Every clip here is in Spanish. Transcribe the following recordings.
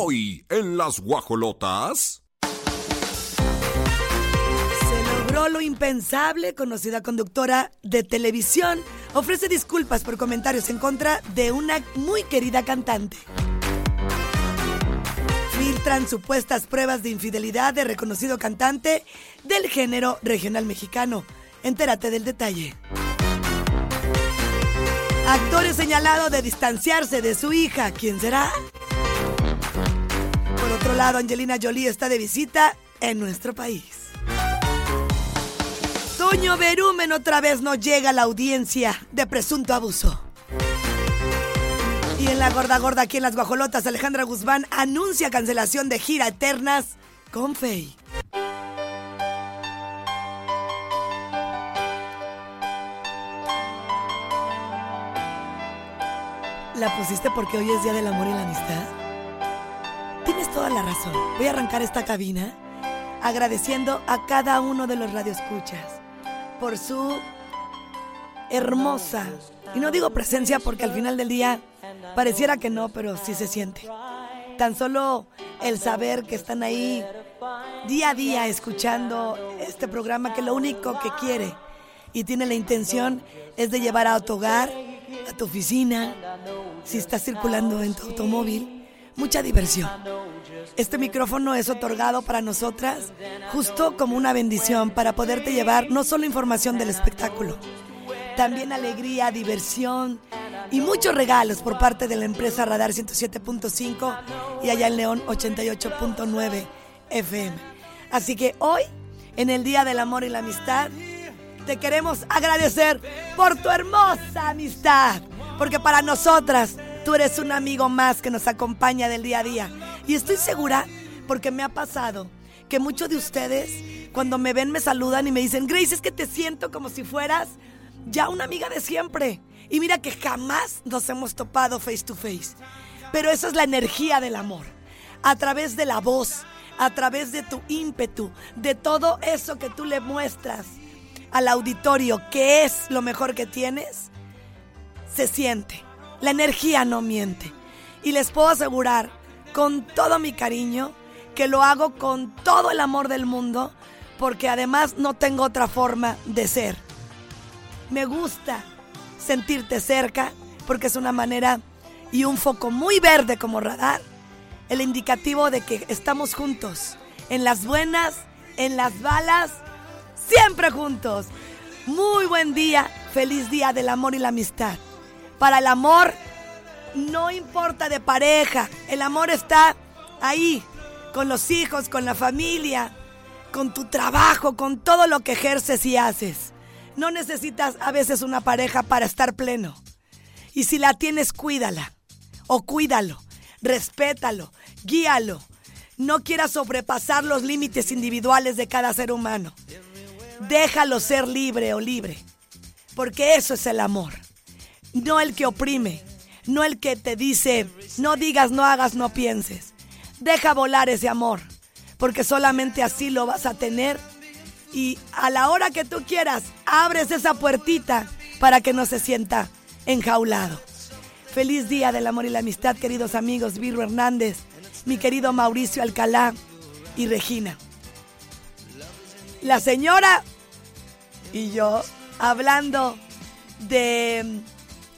Hoy en las guajolotas. Se logró lo impensable, conocida conductora de televisión ofrece disculpas por comentarios en contra de una muy querida cantante. Filtran supuestas pruebas de infidelidad de reconocido cantante del género regional mexicano. Entérate del detalle. Actor es señalado de distanciarse de su hija. ¿Quién será? Por otro lado, Angelina Jolie está de visita en nuestro país. Toño Berumen otra vez no llega a la audiencia de presunto abuso. Y en la gorda gorda aquí en las guajolotas, Alejandra Guzmán anuncia cancelación de gira eternas con Fey. ¿La pusiste porque hoy es Día del Amor y la Amistad? Tienes toda la razón. Voy a arrancar esta cabina agradeciendo a cada uno de los radioescuchas por su hermosa, y no digo presencia porque al final del día pareciera que no, pero sí se siente. Tan solo el saber que están ahí día a día escuchando este programa que lo único que quiere y tiene la intención es de llevar a tu hogar, a tu oficina, si estás circulando en tu automóvil, mucha diversión. Este micrófono es otorgado para nosotras justo como una bendición para poderte llevar no solo información del espectáculo, también alegría, diversión y muchos regalos por parte de la empresa Radar 107.5 y allá en León 88.9 FM. Así que hoy, en el Día del Amor y la Amistad, te queremos agradecer por tu hermosa amistad, porque para nosotras tú eres un amigo más que nos acompaña del día a día. Y estoy segura, porque me ha pasado, que muchos de ustedes cuando me ven me saludan y me dicen, Grace, es que te siento como si fueras ya una amiga de siempre. Y mira que jamás nos hemos topado face to face. Pero esa es la energía del amor. A través de la voz, a través de tu ímpetu, de todo eso que tú le muestras al auditorio, que es lo mejor que tienes, se siente. La energía no miente. Y les puedo asegurar con todo mi cariño que lo hago con todo el amor del mundo, porque además no tengo otra forma de ser. Me gusta sentirte cerca, porque es una manera y un foco muy verde como radar, el indicativo de que estamos juntos, en las buenas, en las balas, siempre juntos. Muy buen día, feliz día del amor y la amistad. Para el amor no importa de pareja, el amor está ahí, con los hijos, con la familia, con tu trabajo, con todo lo que ejerces y haces. No necesitas a veces una pareja para estar pleno. Y si la tienes, cuídala. O cuídalo, respétalo, guíalo. No quieras sobrepasar los límites individuales de cada ser humano. Déjalo ser libre o libre. Porque eso es el amor. No el que oprime, no el que te dice, no digas, no hagas, no pienses. Deja volar ese amor, porque solamente así lo vas a tener y a la hora que tú quieras, abres esa puertita para que no se sienta enjaulado. Feliz día del amor y la amistad, queridos amigos, Virgo Hernández, mi querido Mauricio Alcalá y Regina. La señora y yo hablando de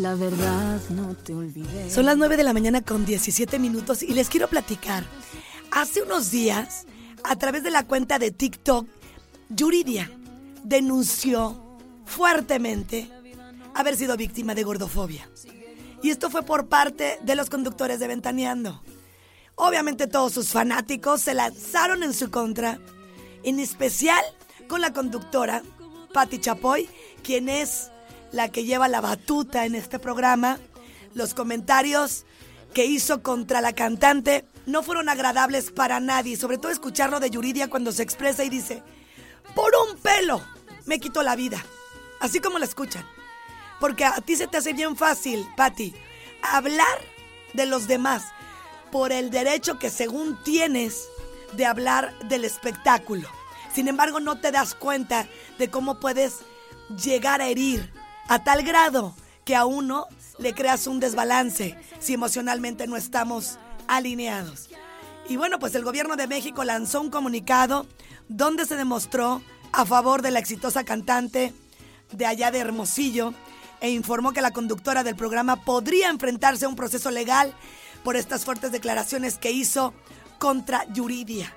La verdad no te olvidé. Son las 9 de la mañana con 17 minutos y les quiero platicar. Hace unos días, a través de la cuenta de TikTok, Yuridia denunció fuertemente haber sido víctima de gordofobia. Y esto fue por parte de los conductores de Ventaneando. Obviamente todos sus fanáticos se lanzaron en su contra, en especial con la conductora Patti Chapoy, quien es la que lleva la batuta en este programa Los comentarios que hizo contra la cantante no fueron agradables para nadie, sobre todo escucharlo de Yuridia cuando se expresa y dice, por un pelo me quito la vida, así como la escuchan. Porque a ti se te hace bien fácil, Patti, hablar de los demás por el derecho que según tienes de hablar del espectáculo. Sin embargo, no te das cuenta de cómo puedes llegar a herir a tal grado que a uno le creas un desbalance si emocionalmente no estamos alineados. Y bueno, pues el gobierno de México lanzó un comunicado donde se demostró a favor de la exitosa cantante de allá de Hermosillo e informó que la conductora del programa podría enfrentarse a un proceso legal por estas fuertes declaraciones que hizo contra Yuridia.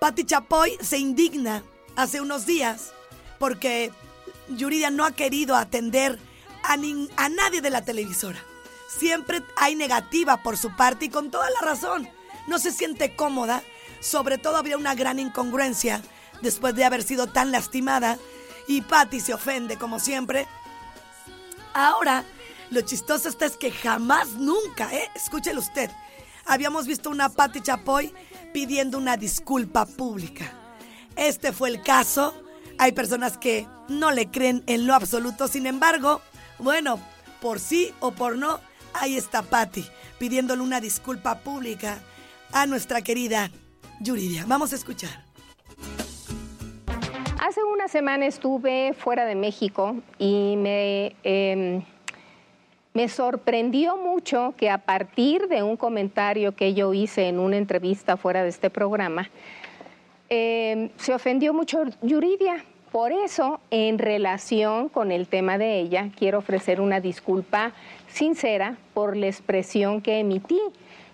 Patti Chapoy se indigna hace unos días porque Yuridia no ha querido atender a, a nadie de la televisora. Siempre hay negativa por su parte y con toda la razón. No se siente cómoda. Sobre todo había una gran incongruencia después de haber sido tan lastimada. Y Patty se ofende como siempre. Ahora, lo chistoso está es que jamás, nunca, ¿eh? escúchelo usted, habíamos visto una Patty Chapoy pidiendo una disculpa pública. Este fue el caso. Hay personas que no le creen en lo absoluto. Sin embargo, bueno, por sí o por no, ahí está Patty pidiéndole una disculpa pública a nuestra querida Yuridia. Vamos a escuchar. Hace una semana estuve fuera de México y me, em, me sorprendió mucho que a partir de un comentario que yo hice en una entrevista fuera de este programa, em, se ofendió mucho Yuridia. Por eso, en relación con el tema de ella, quiero ofrecer una disculpa sincera por la expresión que emití.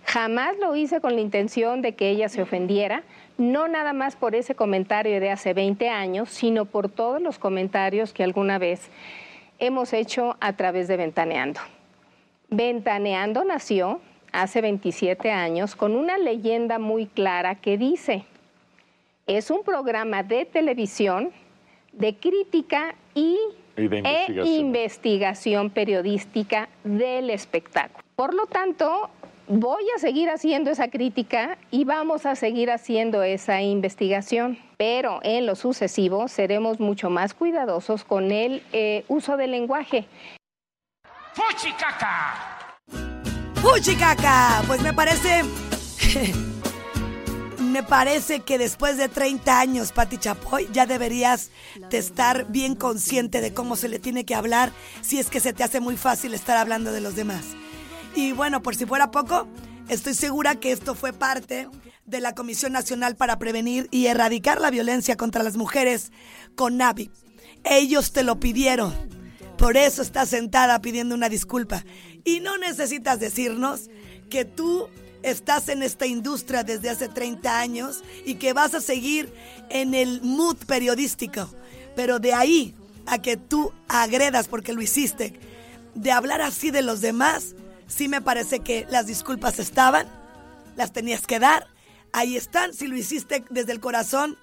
Jamás lo hice con la intención de que ella se ofendiera, no nada más por ese comentario de hace 20 años, sino por todos los comentarios que alguna vez hemos hecho a través de Ventaneando. Ventaneando nació hace 27 años con una leyenda muy clara que dice, es un programa de televisión de crítica y, e investigación periodística del espectáculo. Por lo tanto, voy a seguir haciendo esa crítica y vamos a seguir haciendo esa investigación, pero en lo sucesivo seremos mucho más cuidadosos con el eh, uso del lenguaje. ¡Fuchicaca! ¡Fuchicaca! Pues me parece... me parece que después de 30 años, Pati Chapoy, ya deberías de estar bien consciente de cómo se le tiene que hablar si es que se te hace muy fácil estar hablando de los demás. Y bueno, por si fuera poco, estoy segura que esto fue parte de la Comisión Nacional para Prevenir y Erradicar la Violencia contra las Mujeres, con NAVI. Ellos te lo pidieron. Por eso estás sentada pidiendo una disculpa. Y no necesitas decirnos que tú estás en esta industria desde hace 30 años y que vas a seguir en el mood periodístico. Pero de ahí a que tú agredas porque lo hiciste, de hablar así de los demás, sí me parece que las disculpas estaban, las tenías que dar, ahí están, si lo hiciste desde el corazón,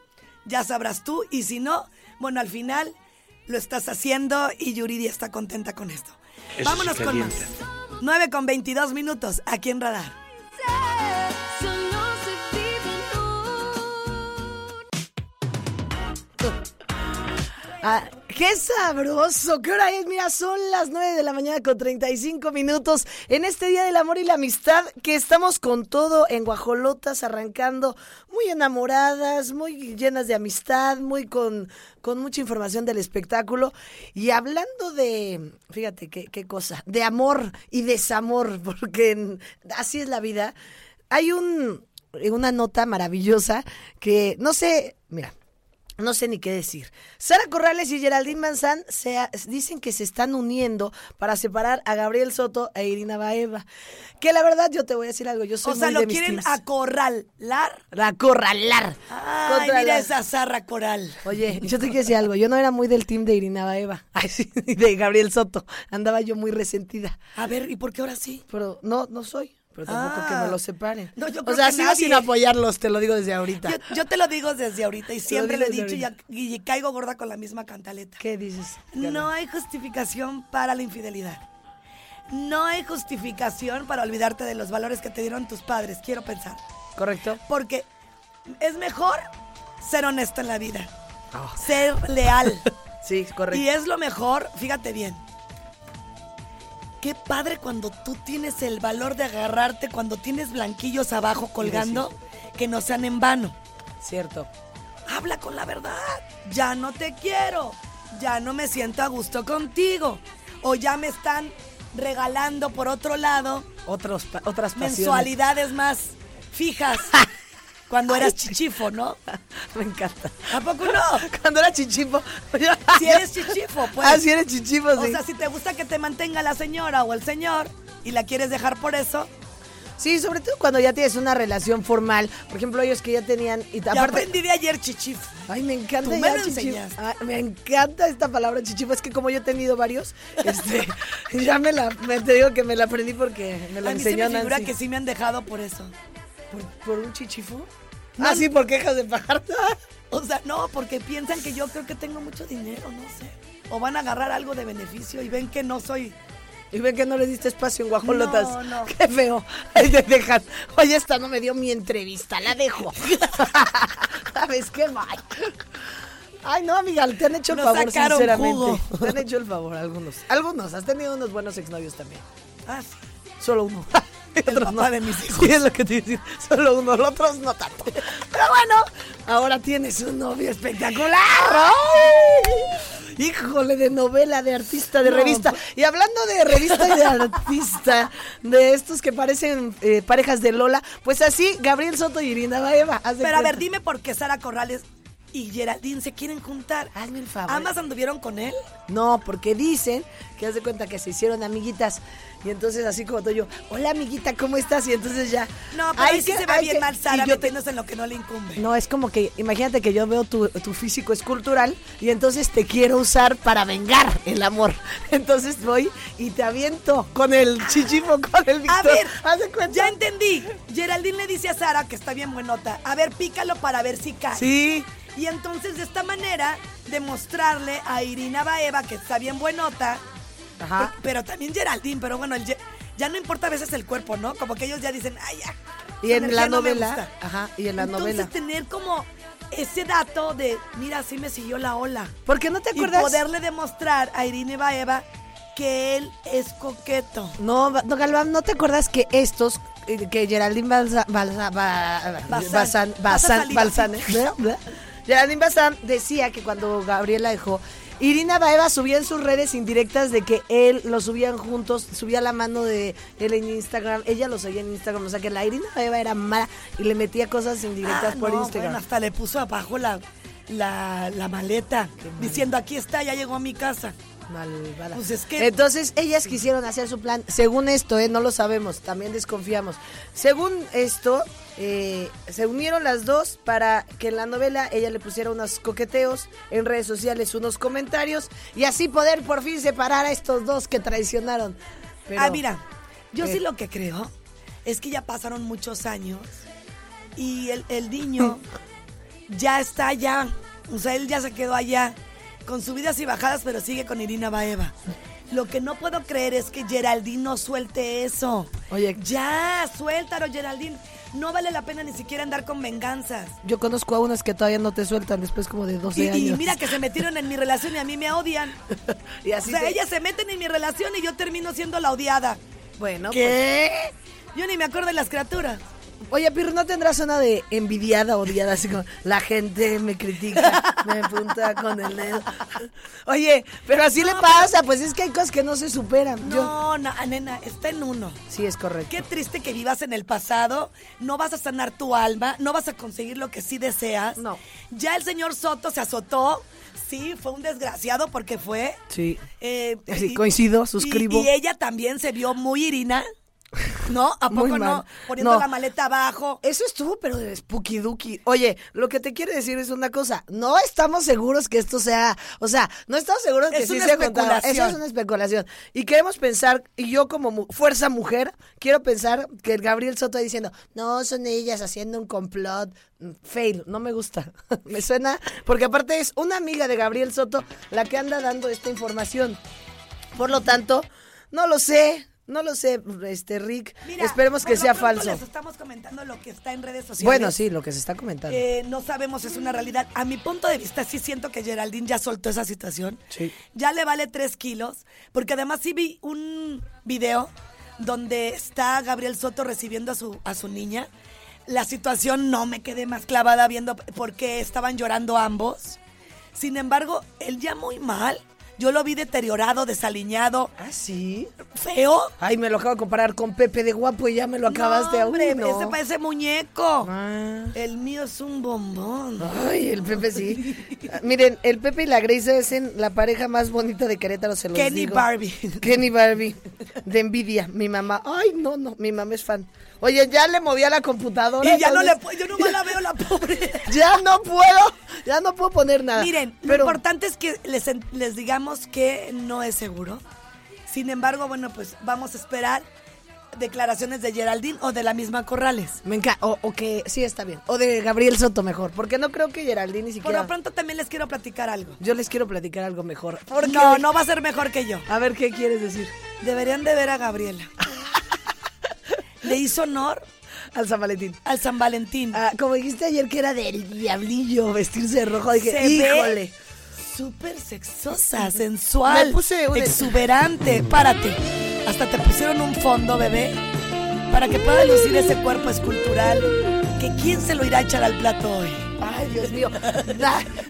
ya sabrás tú, y si no, bueno, al final lo estás haciendo y Yuridia está contenta con esto. Vámonos con más. 9 con 22 minutos aquí en Radar. day. Ah, ¡Qué sabroso! ¿Qué hora es? Mira, son las 9 de la mañana con 35 minutos en este Día del Amor y la Amistad que estamos con todo en Guajolotas arrancando muy enamoradas, muy llenas de amistad, muy con, con mucha información del espectáculo y hablando de, fíjate qué, qué cosa, de amor y desamor, porque así es la vida. Hay un, una nota maravillosa que, no sé, mira, no sé ni qué decir. Sara Corrales y Geraldine Manzán se, dicen que se están uniendo para separar a Gabriel Soto e Irina Baeva. Que la verdad yo te voy a decir algo, yo soy O sea, lo quieren acorralar. Acorralar. Ay, mira esa Sara Coral. Oye, yo te quiero decir algo, yo no era muy del team de Irina Baeva, Ay, sí, de Gabriel Soto. Andaba yo muy resentida. A ver, ¿y por qué ahora sí? Pero no, no soy. Pero tampoco que me ah. los separen. o sea, sigo sin apoyarlos, te lo digo desde ahorita. Yo, te lo digo desde ahorita y siempre lo, he dicho y, caigo gorda con la misma cantaleta. ¿Qué dices? No hay justificación para la infidelidad. no hay justificación para olvidarte de los valores que te dieron tus padres, quiero pensar. ¿Correcto? Porque es mejor ser honesto en la vida, Oh. ser leal. Sí, correcto. Y es lo mejor, fíjate bien. Qué padre cuando tú tienes el valor de agarrarte, cuando tienes blanquillos abajo colgando, que no sean en vano. Cierto. Habla con la verdad. Ya no te quiero. Ya no me siento a gusto contigo. O ya me están regalando por otro lado Otros, otras pasiones. mensualidades más fijas. Cuando eras chichifo, ¿no? Me encanta. ¿A poco no? Cuando era chichifo. Si eres chichifo, pues. Ah, si eres chichifo, O sí. sea, si te gusta que te mantenga la señora o el señor y la quieres dejar por eso, Sí, sobre todo cuando ya tienes una relación formal. Por ejemplo, ellos que ya tenían. Y ya aparte, aprendí de ayer chichifo. Ay, me encanta Tú me ya lo chichifo. enseñaste. Me encanta esta palabra chichifo. Es que como yo he tenido varios, este, ya me la, me, te digo que me la aprendí porque me la A mí se me figura Nancy. que sí me han dejado por eso. ¿Por, por un chichifo? Ah, sí, por quejas de pagar. O sea, no, porque piensan que yo creo que tengo mucho dinero, no sé. O van a agarrar algo de beneficio y ven que no soy. Y ven que no le diste espacio en guajolotas. No, no. Qué feo. Ahí te dejan. Oye, esta no me dio mi entrevista, la dejo. ¿Sabes qué mal? Ay, no, amiga, te han hecho el Nos favor, sinceramente. jugo. Te han hecho el favor algunos. Algunos. Has tenido unos buenos exnovios también. Ah, sí. Solo uno. El Otros papá de mis hijos. Sí, es lo que te iba a decir. Solo uno, los otros no tanto. Pero bueno, ahora tienes un novio espectacular. ¡Ay! Híjole, de novela, de artista, de No, revista. Y hablando de revista y de artista, de estos que parecen eh, parejas de Lola, pues así, Gabriel Soto y Irina Baeva. Pero a ver, dime por qué Sara Corrales y Geraldine se quieren juntar. Hazme el favor. ¿Ambas anduvieron con él? No, porque dicen que haz de cuenta que se hicieron amiguitas. Y entonces así como tú yo, hola amiguita, ¿cómo estás? Y entonces ya. No, pero ahí sí que- se ve hay bien que- mal Sara yo metiéndose en lo que no le incumbe. No, es como que, imagínate que yo veo tu, tu físico escultural y entonces te quiero usar para vengar el amor. Entonces voy y te aviento con el chichifo, con el Víctor. A ver, Haz de cuenta. ya entendí. Geraldine le dice a Sara que está bien buenota. A ver, pícalo para ver si cae. Sí. Y entonces de esta manera demostrarle a Irina Baeva que está bien buenota. Ajá. pe- Pero también Geraldine, pero bueno, el ya no importa a veces el cuerpo, ¿no? Como que ellos ya dicen, ay, ya. Y en la novela. gusta". ajá, y en la Entonces novela. tener como ese dato de, mira, sí me siguió la ola. Porque no te Y acuerdas. poderle demostrar a Irina Baeva que él es coqueto. No, no, Galván, ¿no te acuerdas que estos, eh, que Geraldine Balsa, Balsa- Ba- Bazán. Bazán, Pasa Bazán, saliva. Balsán, ¿eh? Geraldine Bazán decía que cuando Gabriela dejó, Irina Baeva subía en sus redes indirectas de que él lo subían juntos, subía la mano de él en Instagram, ella lo seguía en Instagram, o sea que la Irina Baeva era mala y le metía cosas indirectas Ah, por no, Instagram. bueno, hasta le puso abajo la, la, la maleta, diciendo, aquí está, ya llegó a mi casa. Malvada. Pues es que- Entonces ellas quisieron hacer su plan. Según esto, ¿eh? no lo sabemos, también desconfiamos. Según esto, eh, se unieron las dos para que en la novela ella le pusiera unos coqueteos, en redes sociales unos comentarios y así poder por fin separar a estos dos que traicionaron. Pero- ah, mira, yo sí lo que creo es que ya pasaron muchos años y el, el niño ya está allá. O sea, él ya se quedó allá con subidas y bajadas, pero sigue con Irina Baeva. Lo que no puedo creer es que Geraldine no suelte eso. Oye, Ya, suéltalo, Geraldine. No vale la pena ni siquiera andar con venganzas. yo conozco a unas que todavía no te sueltan después como de 12 Y, y años. mira que se metieron en mi relación y a mí me odian. Y O así sea, te- ellas se meten en mi relación y yo termino siendo la odiada. Bueno, pues, ¿Qué? Yo ni me acuerdo de las criaturas. Oye, Pirro, ¿no tendrás una de envidiada, odiada? Así como, la gente me critica, me apunta con el dedo. Oye, pero así le pasa, pues es que hay cosas que no se superan. Yo- No, no, nena, está en uno. Sí, es correcto. Qué triste que vivas en el pasado, no vas a sanar tu alma, no vas a conseguir lo que sí deseas. No. Ya el señor Soto se azotó, sí, fue un desgraciado porque fue. Sí. eh, Sí, coincido, suscribo. Y, y ella también se vio muy irina, ¿no? ¿A poco no? Poniendo No. la maleta abajo. Eso estuvo, pero de spooky dooky. Oye, lo que te quiere decir es una cosa. No estamos seguros que esto sea. O sea, no estamos seguros que Es sí una sea especulación. Eso es una especulación. Y queremos pensar, y yo como mu- fuerza mujer, quiero pensar que el Gabriel Soto está diciendo, no, son ellas haciendo un complot. Fail, no me gusta. me suena. Porque aparte es una amiga de Gabriel Soto la que anda dando esta información. Por lo tanto, no lo sé. No lo sé, este Rick. Mira, Esperemos que sea falso. Les estamos comentando lo que está en redes sociales. Bueno, sí, lo que se está comentando. Eh, no sabemos, es una realidad. A mi punto de vista, sí siento que Geraldine ya soltó esa situación. Sí. Ya le vale tres kilos, porque además sí vi un video donde está Gabriel Soto recibiendo a su, a su niña. La situación no me quedé más clavada viendo por qué estaban llorando ambos. Sin embargo, él ya muy mal. Yo lo vi deteriorado, desaliñado, ¿Ah, sí? feo. Ay, me lo acabo de comparar con Pepe de Guapo y ya me lo acabaste no, hombre, no. ese parece muñeco. Ah. El mío es un bombón. Ay, el Pepe sí. Ah, Miren, el Pepe y la Grace es la pareja más bonita de Querétaro, se los Kenny digo. Barbie. Kenny Barbie. De envidia, mi mamá. Ay, no, no, mi mamá es fan. Oye, ya le moví a la computadora. Y ya no le puedo, yo nomás la veo la pobre. Ya no puedo, ya no puedo poner nada. Miren, lo importante es que les, les digamos que no es seguro. Sin embargo, bueno, pues vamos a esperar declaraciones de Geraldine o de la misma Corrales. me encanta. O, o que sí está bien. O de Gabriel Soto mejor. Porque no creo que Geraldine ni Por siquiera. lo pronto también les quiero platicar algo. Yo les quiero platicar algo mejor. Porque- No, no va a ser mejor que yo. A ver, ¿qué quieres decir? Deberían de ver a Gabriela. Le hizo honor Al San Valentín. al San Valentín. Ah, como dijiste ayer que era del diablillo vestirse de rojo, dije, Se híjole. ve súper sexosa, sensual, Me puse exuberante. Párate. Hasta te pusieron un fondo, bebé, para que pueda lucir ese cuerpo escultural. Que quién se lo irá a echar al plato hoy. Ay, Dios mío.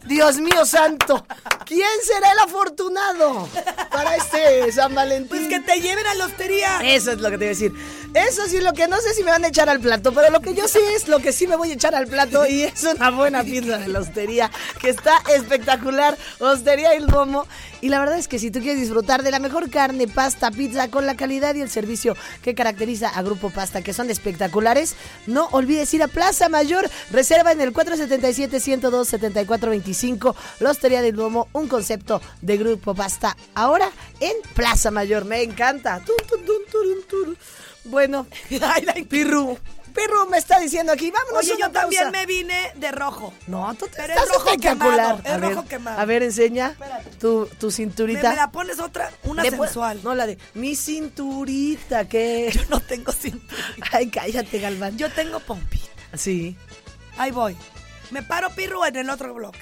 Dios mío santo. ¿Quién será el afortunado para este San Valentín? Pues que te lleven a la hostería. Eso es lo que te iba a decir. Eso sí, lo que no sé si me van a echar al plato, pero lo que yo sé es lo que sí me voy a echar al plato y es una buena pizza de la hostería, que está espectacular. Hostería El Domo. Y la verdad es que si tú quieres disfrutar de la mejor carne, pasta, pizza, con la calidad y el servicio que caracteriza a Grupo Pasta, que son espectaculares, no olvides ir a Plaza Mayor. Reserva en el 477-102-7425. La Hostería del Domo, un concepto de Grupo Pasta. Ahora en Plaza Mayor. Me encanta. Tun, tun, tun. Bueno, Pirru. Pirru me está diciendo aquí, vámonos. Oye, yo también me vine de rojo. No, tú te Pero estás es rojo espectacular. quemado, es a ver, rojo quemado. A ver, enseña tu, tu ¿Me, cinturita. me la pones otra? Una sensual. No, la de mi cinturita, que. Yo no tengo cintura. Ay, cállate, Galván. Yo tengo pompita. Sí. Ahí voy. Me paro pirro en el otro bloque.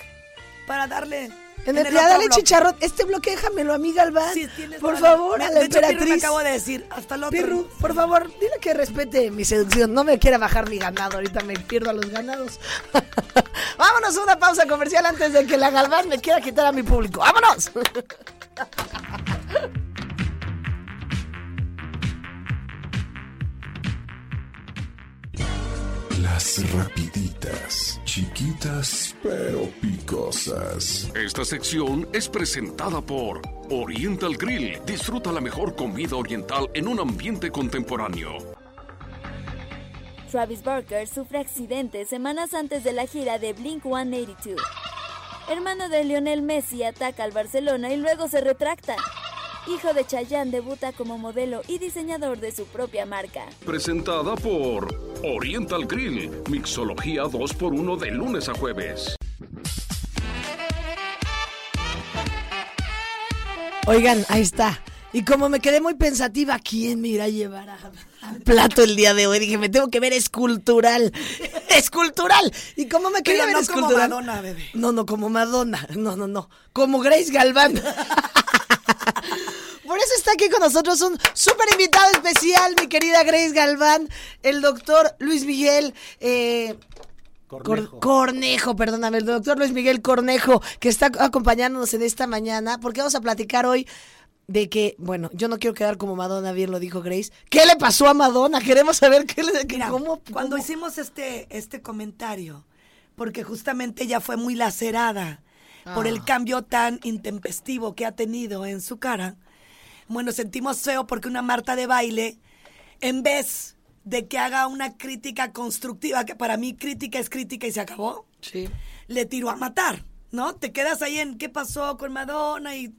Para darle. En el, otro ya dale chicharrón. Este bloque déjamelo a mí, Galván. Sí, por favor, Me- a la de hecho, me emperatriz. acabo de decir. Hasta el otro. Pirru, por favor, dile que respete mi seducción. No me quiera bajar mi ganado. Ahorita me pierdo a los ganados. Vámonos a una pausa comercial antes de que la Galván me quiera quitar a mi público. ¡Vámonos! Las rapiditas, chiquitas pero picosas. Esta sección es presentada por Oriental Grill. Disfruta la mejor comida oriental en un ambiente contemporáneo. Travis Barker sufre accidente semanas antes de la gira de Blink 182. Hermano de Lionel Messi ataca al Barcelona y luego se retracta. Hijo de Chayanne debuta como modelo y diseñador de su propia marca. Presentada por Oriental Grill. Mixología 2x1 de lunes a jueves. Oigan, ahí está. Y como me quedé muy pensativa, ¿quién me irá a llevar a- al plato el día de hoy? Dije, me tengo que ver escultural. ¡Escultural! Y como me quería Pero ver no como escultural. Madonna, bebé. No, no, como Madonna. No, no, no. Como Grace Galván. Por eso está aquí con nosotros un súper invitado especial, mi querida Grace Galván, el doctor Luis Miguel. eh, Cor- Cornejo, perdóname, el doctor Luis Miguel Cornejo, que está acompañándonos en esta mañana, porque vamos a platicar hoy de que, bueno, yo no quiero quedar como Madonna, bien lo dijo Grace. ¿Qué le pasó a Madonna? Queremos saber qué le... Mira, cómo, cuando cómo- hicimos este, este comentario, porque justamente ella fue muy lacerada por Ah. el cambio tan intempestivo que ha tenido en su cara, bueno, sentimos feo porque una Marta de baile, en vez de que haga una crítica constructiva, que para mí crítica es crítica y se acabó, Sí. le tiró a matar, ¿no? Te quedas ahí en qué pasó con Madonna y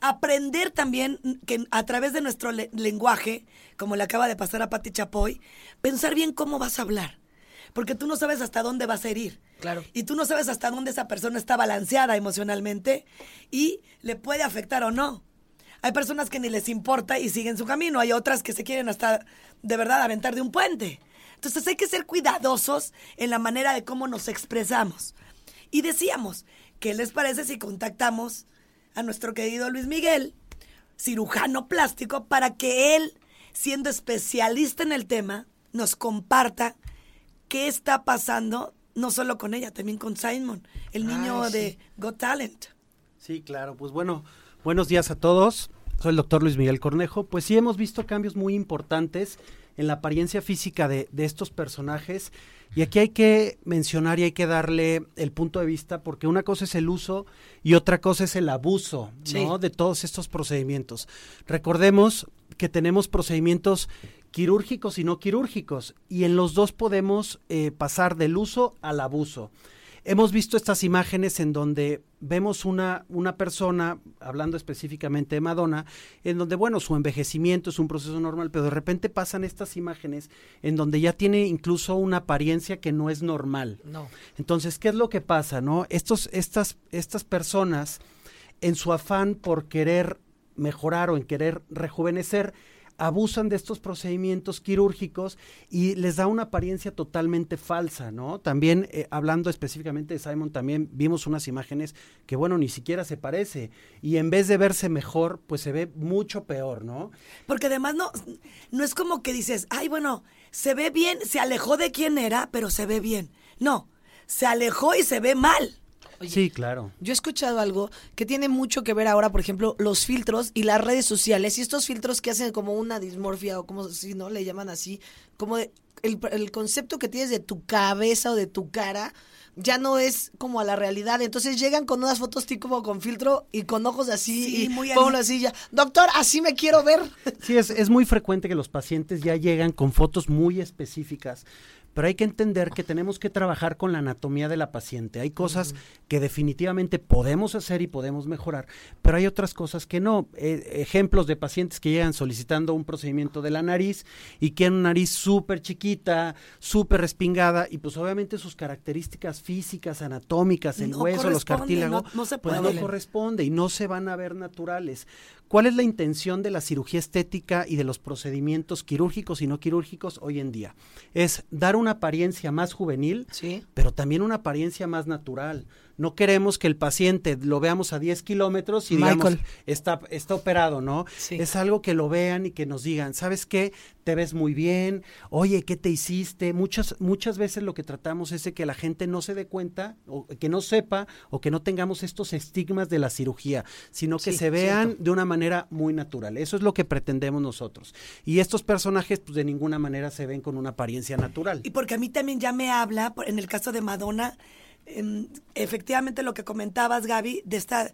aprender también que a través de nuestro le- lenguaje, como le acaba de pasar a Pati Chapoy, pensar bien cómo vas a hablar. Porque tú no sabes hasta dónde vas a herir. Claro. Y tú no sabes hasta dónde esa persona está balanceada emocionalmente y le puede afectar o no. Hay personas que ni les importa y siguen su camino. Hay otras que se quieren hasta de verdad aventar de un puente. Entonces hay que ser cuidadosos en la manera de cómo nos expresamos. Y decíamos, ¿qué les parece si contactamos a nuestro querido Luis Miguel, cirujano plástico, para que él, siendo especialista en el tema, nos comparta qué está pasando, no solo con ella, también con Simon, el niño sí. de Got Talent. Sí, claro, pues bueno, buenos días a todos. Soy el doctor Luis Miguel Cornejo. Pues sí, hemos visto cambios muy importantes en la apariencia física de, de estos personajes. Y aquí hay que mencionar y hay que darle el punto de vista, porque una cosa es el uso y otra cosa es el abuso Sí. ¿no? de todos estos procedimientos. Recordemos que tenemos procedimientos quirúrgicos y no quirúrgicos, y en los dos podemos eh, pasar del uso al abuso. Hemos visto estas imágenes en donde vemos una, una persona, hablando específicamente de Madonna, en donde, bueno, su envejecimiento es un proceso normal, pero de repente pasan estas imágenes en donde ya tiene incluso una apariencia que no es normal. No. Entonces, ¿qué es lo que pasa, no? Estos, estas, estas personas, en su afán por querer mejorar o en querer rejuvenecer, abusan de estos procedimientos quirúrgicos y les da una apariencia totalmente falsa, ¿no? También, eh, hablando específicamente de Simon, también vimos unas imágenes que, bueno, ni siquiera se parece. Y en vez de verse mejor, pues se ve mucho peor, ¿no? Porque además no, no es como que dices, ay, bueno, se ve bien, se alejó de quién era, pero se ve bien. No, se alejó y se ve mal. Sí, claro. Yo he escuchado algo que tiene mucho que ver ahora, por ejemplo, los filtros y las redes sociales y estos filtros que hacen como una dismorfia o como si no le llaman así, como de- el, el concepto que tienes de tu cabeza o de tu cara ya no es como a la realidad. Entonces llegan con unas fotos tipo como con filtro y con ojos así Sí, y muy así ya. Doctor, así me quiero ver. Sí, es, es muy frecuente que los pacientes ya llegan con fotos muy específicas, pero hay que entender que tenemos que trabajar con la anatomía de la paciente. Hay cosas que definitivamente podemos hacer y podemos mejorar, pero hay otras cosas que no. Eh, ejemplos de pacientes que llegan solicitando un procedimiento de la nariz y quieren una nariz súper chiquita, súper respingada, y pues obviamente sus características físicas, anatómicas, el No hueso, los cartílagos, no- no se pues no corresponde y no se van a ver naturales. ¿Cuál es la intención de la cirugía estética y de los procedimientos quirúrgicos y no quirúrgicos hoy en día? Es dar una apariencia más juvenil, Sí. pero también una apariencia más natural. No queremos que el paciente lo veamos a 10 kilómetros y digamos, Michael. está, está operado, ¿no? Sí. Es algo que lo vean y que nos digan, ¿sabes qué? Te ves muy bien, oye, ¿qué te hiciste? Muchas, muchas veces lo que tratamos es de que la gente no se dé cuenta, o que no sepa, o que no tengamos estos estigmas de la cirugía, sino que Sí, se vean cierto. de una manera muy natural. Eso es lo que pretendemos nosotros. Y estos personajes, pues de ninguna manera se ven con una apariencia natural. Y porque a mí también ya me habla, por- en el caso de Madonna, efectivamente lo que comentabas, Gaby, de esta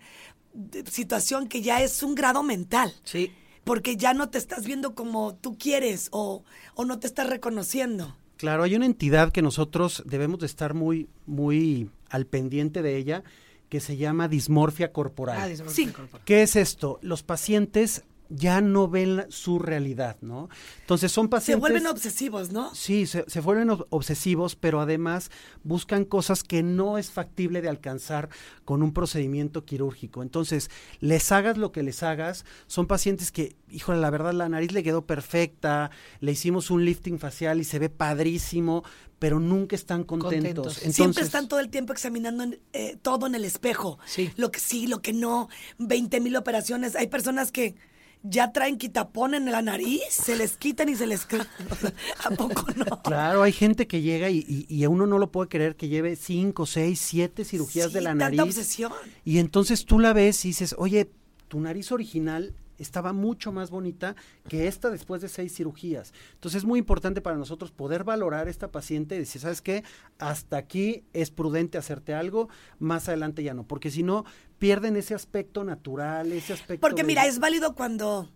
situación que ya es un grado mental. Sí. Porque ya no te estás viendo como tú quieres o, o no te estás reconociendo. Claro, hay una entidad que nosotros debemos de estar muy, muy al pendiente de ella, que se llama dismorfia corporal. Ah, dismorfia Sí. corporal. ¿Qué es esto? Los pacientes ya no ven su realidad, ¿no? Entonces son Se pacientes... vuelven obsesivos, ¿no? Sí, se, se vuelven ob- obsesivos, pero además buscan cosas que no es factible de alcanzar con un procedimiento quirúrgico. Entonces, les hagas lo que les hagas, son pacientes que, híjole, la verdad la nariz le quedó perfecta, le hicimos un lifting facial y se ve padrísimo, pero nunca están contentos. Contentos. Entonces, Siempre están todo el tiempo examinando en- eh, todo en el espejo. Sí. Lo que sí, lo que no. 20 mil operaciones. Hay personas que ya traen quitapón en la nariz, se les quitan y se les... ¿A poco no? Claro, hay gente que llega y, y- uno no lo puede creer que lleve cinco, seis, siete cirugías Sí, de la tanta nariz. obsesión. Y entonces tú la ves y dices, oye, tu nariz original estaba mucho más bonita que esta después de seis cirugías. Entonces es muy importante para nosotros poder valorar a esta paciente y decir, ¿sabes qué? Hasta aquí es prudente hacerte algo, más adelante ya no, porque si no, pierden ese aspecto natural, ese aspecto... Porque de- mira, es válido cuando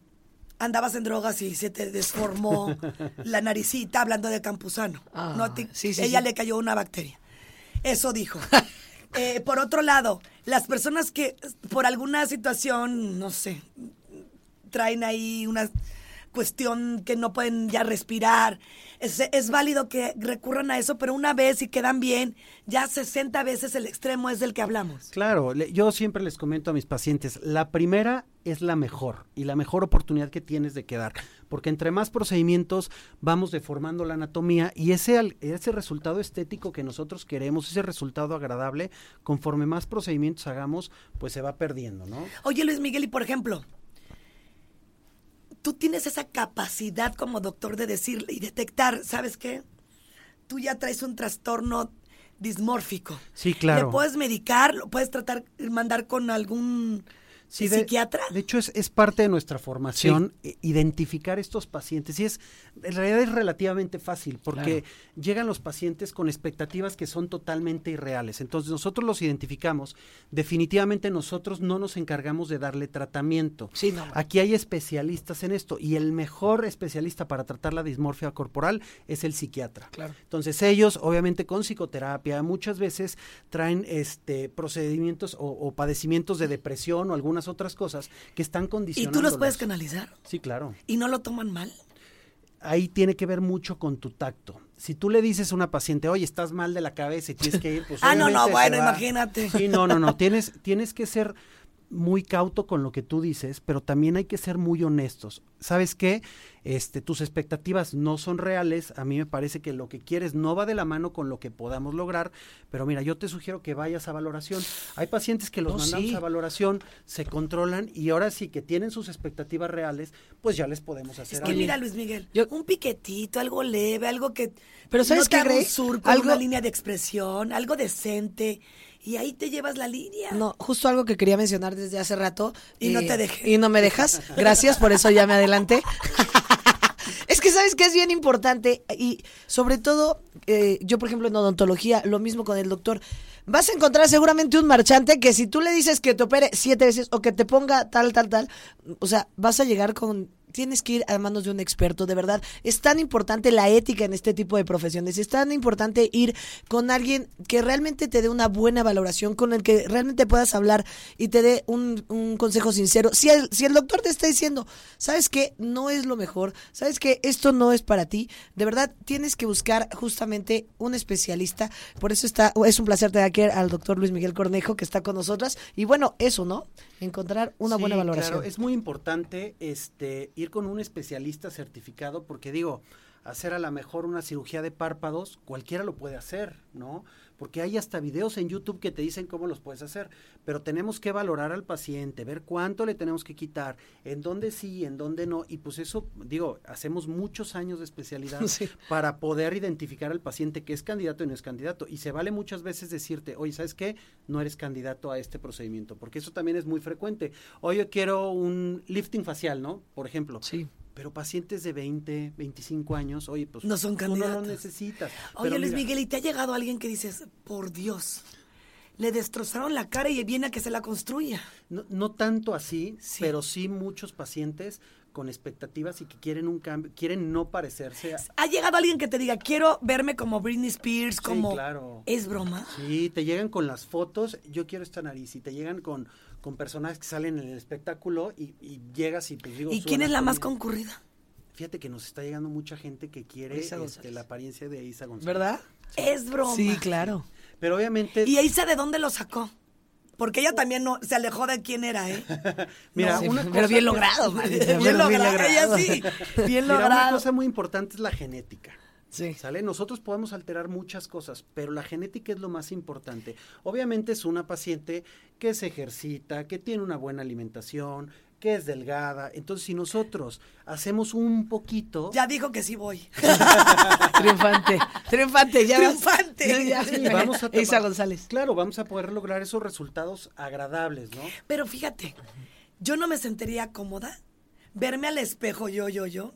andabas en drogas y se te desformó la naricita hablando de Campuzano. Ah, no, te- sí, sí, ella sí. le cayó una bacteria. Eso dijo. Eh, por otro lado, las personas que por alguna situación, no sé, traen ahí unas cuestión que no pueden ya respirar. Es, es válido que recurran a eso, pero una vez y quedan bien, ya 60 veces el extremo es del que hablamos. Claro, yo siempre les comento a mis pacientes, la primera es la mejor y la mejor oportunidad que tienes de quedar, porque entre más procedimientos vamos deformando la anatomía y ese, ese resultado estético que nosotros queremos, ese resultado agradable, conforme más procedimientos hagamos, pues se va perdiendo, ¿no? Oye, Luis Miguel, y por ejemplo, tú tienes esa capacidad como doctor de decirle y detectar, ¿sabes qué? Tú ya traes un trastorno dismórfico. Sí, claro. Le puedes medicar, lo puedes tratar, mandar con algún Sí, de, psiquiatra. de hecho, es, es parte de nuestra formación eh, identificar estos pacientes. Y es, en realidad es relativamente fácil, porque llegan los pacientes con expectativas que son totalmente irreales. Entonces, nosotros los identificamos. Definitivamente nosotros no nos encargamos de darle tratamiento. Sí, no. Aquí hay especialistas en esto. Y el mejor especialista para tratar la dismorfia corporal es el psiquiatra. Claro. Entonces ellos, obviamente con psicoterapia, muchas veces traen este procedimientos o, o padecimientos de depresión o algunas otras cosas que están y condicionando. tú los puedes canalizar. Sí, claro. Y no lo toman mal. Ahí tiene que ver mucho con tu tacto. Si tú le dices a una paciente, oye, estás mal de la cabeza y tienes que ir, pues Ah, no, no, bueno, imagínate. Sí, no, no, no. Tienes, tienes que ser muy cauto con lo que tú dices, pero también hay que ser muy honestos. ¿Sabes qué? Este, tus expectativas no son reales. A mí me parece que lo que quieres no va de la mano con lo que podamos lograr. Pero mira, yo te sugiero que vayas a valoración. Hay pacientes que los No, mandamos sí. a valoración, se controlan y ahora sí que tienen sus expectativas reales, pues ya les podemos hacer Es que algo. mira, Luis Miguel, Yo- un piquetito, algo leve, algo que Pero ¿sabes no haga un surco, Algo- una línea de expresión, algo decente, y ahí te llevas la línea. No, justo algo que quería mencionar desde hace rato. eh, Y no te dejé. Y no me dejas. Gracias, por eso ya me adelanté. es que sabes que es bien importante y sobre todo, eh, yo por ejemplo en odontología, lo mismo con el doctor. Vas a encontrar seguramente un marchante que si tú le dices que te opere siete veces o que te ponga tal, tal, tal, o sea, vas a llegar con tienes que ir a manos de un experto, de verdad. Es tan importante la ética en este tipo de profesiones, es tan importante ir con alguien que realmente te dé una buena valoración, con el que realmente puedas hablar y te dé un, un consejo sincero. Si el, si el doctor te está diciendo, sabes que no es lo mejor, sabes que esto no es para ti, de verdad tienes que buscar justamente un especialista. Por eso está, es un placer tener aquí al doctor Luis Miguel Cornejo que está con nosotras. Y bueno, eso, ¿no? Encontrar una Sí, buena valoración. claro, es muy importante este ir con un especialista certificado porque digo, hacer a lo mejor una cirugía de párpados, cualquiera lo puede hacer, ¿no? Porque hay hasta videos en YouTube que te dicen cómo los puedes hacer, pero tenemos que valorar al paciente, ver cuánto le tenemos que quitar, en dónde sí, en dónde no, y pues eso, digo, hacemos muchos años de especialidad Sí. para poder identificar al paciente que es candidato y no es candidato. Y se vale muchas veces decirte, oye, ¿sabes qué? No eres candidato a este procedimiento, porque eso también es muy frecuente. Oye, yo quiero un lifting facial, ¿no? Por ejemplo. Sí. Pero pacientes de 20, 25 años, oye, pues No son tú no lo candidatos. necesitas. Oye, Pero Luis mira, Miguel, ¿y te ha llegado alguien que dices, por Dios, le destrozaron la cara y viene a que se la construya? No, no tanto así, Sí. pero sí muchos pacientes con expectativas y que quieren un cambio, quieren no parecerse a... ¿Ha llegado alguien que te diga, quiero verme como Britney Spears, como... claro. ¿Es broma? Sí, te llegan con las fotos, yo quiero esta nariz, y te llegan con, con personajes que salen en el espectáculo y, y llegas y pues digo... ¿Y quién es la más concurrida? Fíjate que nos está llegando mucha gente que quiere este, la apariencia de Isa González. ¿Verdad? Es broma. Sí, claro. Pero obviamente... ¿Y Isa de dónde lo sacó? Porque ella también no se alejó de quién era, ¿eh? Mira, Sí, una pero cosa bien que- logrado, maldita, bien pero bien logrado. Ella sí. Bien Mira, una logrado. cosa muy importante es la genética. Sí. ¿Sale? Nosotros podemos alterar muchas cosas, pero la genética es lo más importante. Obviamente es una paciente que se ejercita, que tiene una buena alimentación, que es delgada. Entonces, si nosotros hacemos un poquito... Ya dijo que sí voy. Triunfante. Triunfante, ya vas- Triunfante. Ya, Sí, vamos a Isa González. Claro, vamos a poder lograr esos resultados agradables, ¿no? Pero fíjate, yo no me sentiría cómoda verme al espejo yo, yo, yo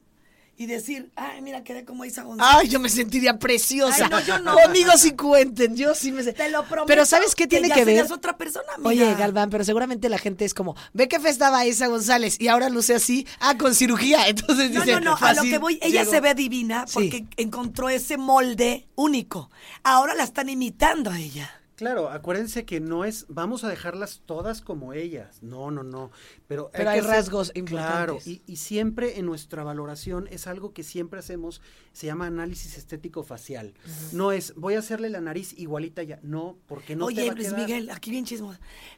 y decir, ay, mira, quedé como Isa González. Ay, yo me sentiría preciosa. Ay, no, yo no. Conmigo sí cuenten, yo sí me Te lo prometo. Pero ¿sabes qué tiene ya que ver? otra persona, amiga. Oye, Galván, pero seguramente la gente es como, ve que fe estaba Isa González y ahora luce así, ah, con cirugía. Entonces No, dice, no, no, a lo que voy, ella se ve divina Sí. porque encontró ese molde único. Ahora la están imitando a ella. Claro, acuérdense que no es, vamos a dejarlas todas como ellas. No, no, no. Pero, hay rasgos Claro, importantes. y, y siempre en nuestra valoración es algo que siempre hacemos, se llama análisis estético facial. No es, voy a hacerle la nariz igualita ya. No, porque no te Oye, a Luis quedar. Miguel, aquí bien chismo.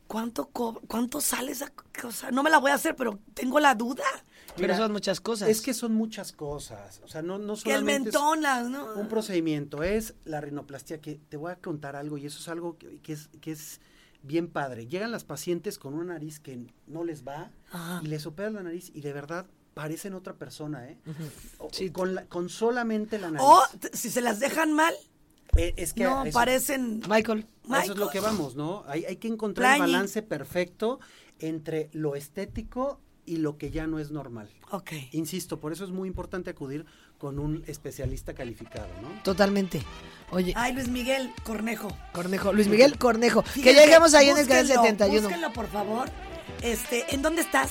¿Cuánto, ¿Cuánto sale esa cosa? No me la voy a hacer, pero tengo la duda. Pero Mira, son muchas cosas. Es que son muchas cosas. O sea, no, no Que el solamente es mentón, las, ¿no? un procedimiento, es la rinoplastia, que te voy a contar algo y eso es algo que, que es, que es bien padre. Llegan las pacientes con una nariz que no les va Ajá. y les operan la nariz y de verdad parecen otra persona, ¿eh? O- Sí. con, la- con solamente la nariz. O si se las dejan mal, Eh, es que no, eso- parecen... Michael. a Eso es lo que vamos, ¿no? Hay, hay que encontrar el Plañi. balance perfecto entre lo estético y lo que ya no es normal. Ok. Insisto, por eso es muy importante acudir con un especialista calificado, ¿no? Totalmente. Oye, Ay, Luis Miguel Cornejo. Cornejo, Luis Miguel Cornejo. que llegamos ahí en el canal búsquenlo, 71. Búsquenlo, por favor. Este, ¿en dónde estás?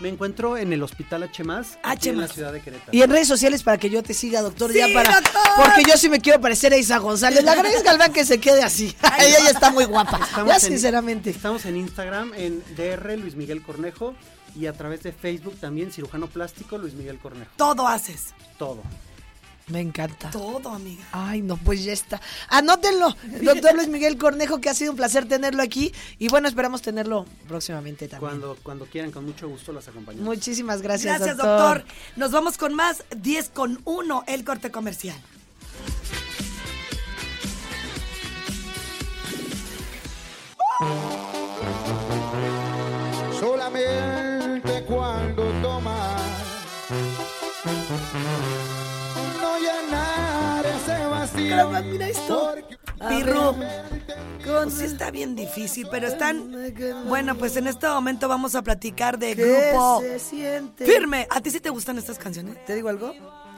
Me encuentro en el Hospital H+, en la ciudad de Querétaro. Y en redes sociales para que yo te siga, doctor, Sí, ya para. doctor. Porque yo sí me quiero parecer a Isa González. La agradezco Galván que se quede así. Ella ya está muy guapa. Estamos ya, en- sinceramente. Estamos en Instagram, en DR Luis Miguel Cornejo, y a través de Facebook también, cirujano plástico Luis Miguel Cornejo. Todo haces. Todo. Me encanta. Todo, amiga. Ay, no, pues ya está. Anótenlo, doctor Luis Miguel Cornejo, que ha sido un placer tenerlo aquí. Y bueno, esperamos tenerlo próximamente también. Cuando, cuando quieran, con mucho gusto las acompañamos. Muchísimas gracias, Gracias, doctor. doctor. Nos vamos con más 10 con 1, el corte comercial. solamente cuando tomas. No llenar ese vacío. Caramba, mira esto. Pirru, con sí está bien difícil, pero están... Bueno, pues en este momento vamos a platicar de ¿Qué grupo se siente? Firme. ¿A ti sí te gustan estas canciones? ¿Te digo algo?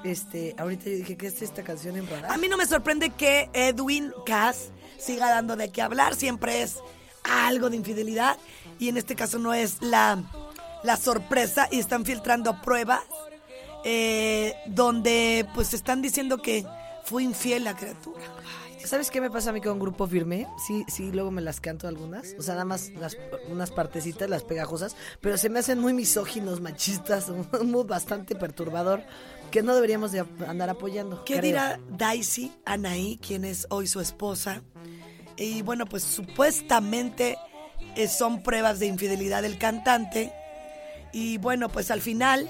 Este, ahorita yo dije que es esta canción en A mí no me sorprende que Edwin Cass siga dando de qué hablar, siempre es algo de infidelidad y en este caso no es la, la sorpresa y están filtrando pruebas eh, donde pues están diciendo que fue infiel la criatura. ¿Sabes qué me pasa a mí con Grupo Firme? Sí, sí, luego me las canto algunas. O sea, nada más las, unas partecitas, las pegajosas. Pero se me hacen muy misóginos, machistas, un mood bastante perturbador que no deberíamos de andar apoyando. ¿Qué creo. dirá Daisy Anaí, quien es hoy su esposa? Y bueno, pues supuestamente eh, son pruebas de infidelidad del cantante. Y bueno, pues al final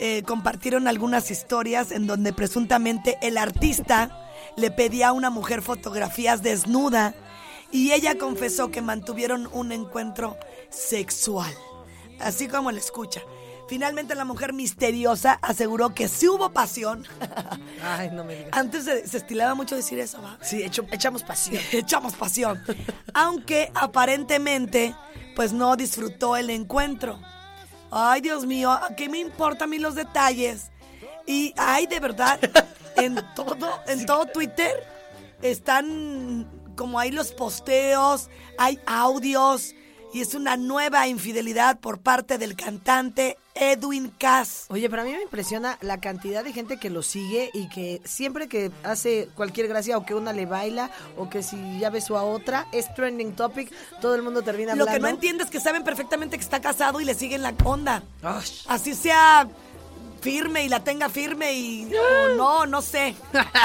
eh, compartieron algunas historias en donde presuntamente el artista le pedía a una mujer fotografías desnuda y ella confesó que mantuvieron un encuentro sexual, así como le escucha. Finalmente la mujer misteriosa aseguró que sí hubo pasión. Ay, no me digas. Antes se, se estilaba mucho decir eso, ¿va? Sí, hecho- echamos pasión. Echamos pasión. Aunque aparentemente, pues no disfrutó el encuentro. Ay, Dios mío, ¿qué me importa a mí los detalles? Y ay, de verdad, en todo, en todo Twitter están como ahí los posteos, hay audios y es una nueva infidelidad por parte del cantante Edwin Cass. Oye, pero a mí me impresiona la cantidad de gente que lo sigue y que siempre que hace cualquier gracia o que una le baila o que si ya besó a otra, es trending topic, todo el mundo termina Lo hablando. que no entiendo es que saben perfectamente que está casado y le siguen la onda. Así sea firme y la tenga firme y o no, no sé.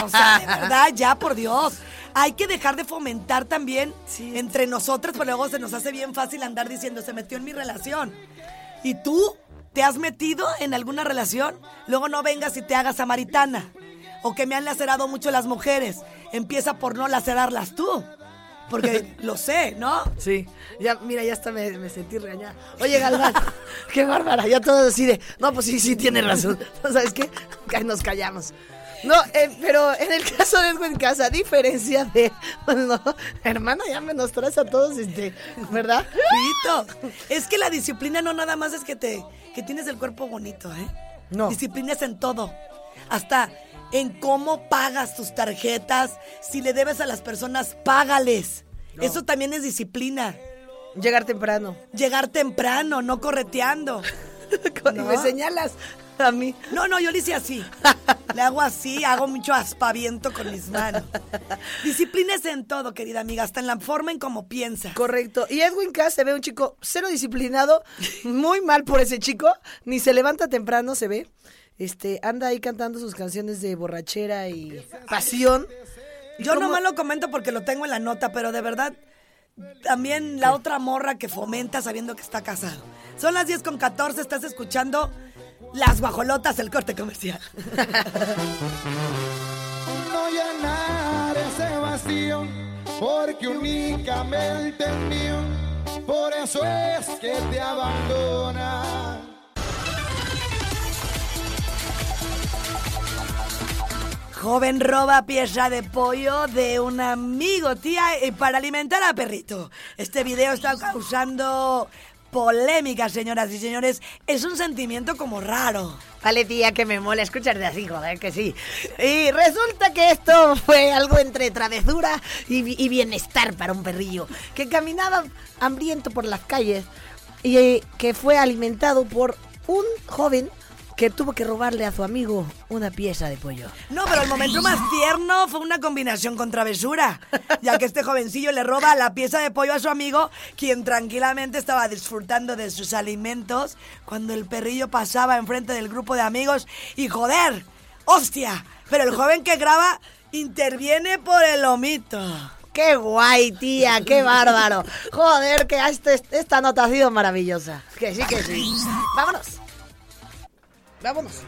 O sea, de verdad, ya por Dios. Hay que dejar de fomentar también entre nosotras, pero luego se nos hace bien fácil andar diciendo, se metió en mi relación. ¿Y tú te has metido en alguna relación? Luego no vengas y te hagas samaritana. O que me han lacerado mucho las mujeres. Empieza por no lacerarlas tú. Porque lo sé, ¿no? Sí, ya, mira, ya hasta me, me sentí regañada. Oye, Galván, qué bárbara, ya todos así de, no, pues sí, sí, tiene razón. ¿Sabes qué? Nos callamos. No, eh, pero en el caso de Edwin Casa, a diferencia de, no, hermana, ya me nos traes a todos, este, ¿verdad? Es que la disciplina no nada más es que te que tienes el cuerpo bonito, ¿eh? No. Disciplina es en todo. Hasta en cómo pagas tus tarjetas. Si le debes a las personas, págales. Eso también es disciplina. Llegar temprano. Llegar temprano, no correteando. Y me señalas. A mí. No, no, yo le hice así. Le hago así, hago mucho aspaviento con mis manos. Disciplínese en todo, querida amiga, hasta en la forma en cómo piensa. Correcto. Y Edwin Cass se ve un chico cero disciplinado, muy mal por ese chico, ni se levanta temprano, se ve. Este, anda ahí cantando sus canciones de borrachera y pasión. Yo ¿Cómo? nomás lo comento porque lo tengo en la nota, pero de verdad, también la otra morra que fomenta sabiendo que está casado. Son las 10 con 14, estás escuchando Las Guajolotas, el corte comercial. no llenar ese vacío, porque únicamente es mío, por eso es que te abandona. Joven roba pieza de pollo de un amigo, tía, y para alimentar a perrito. Este video está causando polémica, señoras y señores. Es un sentimiento como raro. Vale, tía, que me mola escucharte así, joder, que sí. Y resulta que esto fue algo entre travesura y, bienestar para un perrillo que caminaba hambriento por las calles y eh, que fue alimentado por un joven que tuvo que robarle a su amigo una pieza de pollo. No, pero el momento más tierno fue una combinación con travesura, ya que este jovencillo le roba la pieza de pollo a su amigo, quien tranquilamente estaba disfrutando de sus alimentos cuando el perrillo pasaba enfrente del grupo de amigos y joder, hostia, pero el joven que graba interviene por el lomito. ¡Qué guay, tía! ¡Qué bárbaro! Joder, que este- esta nota ha sido maravillosa. Que sí, que sí. Vámonos. Vámonos.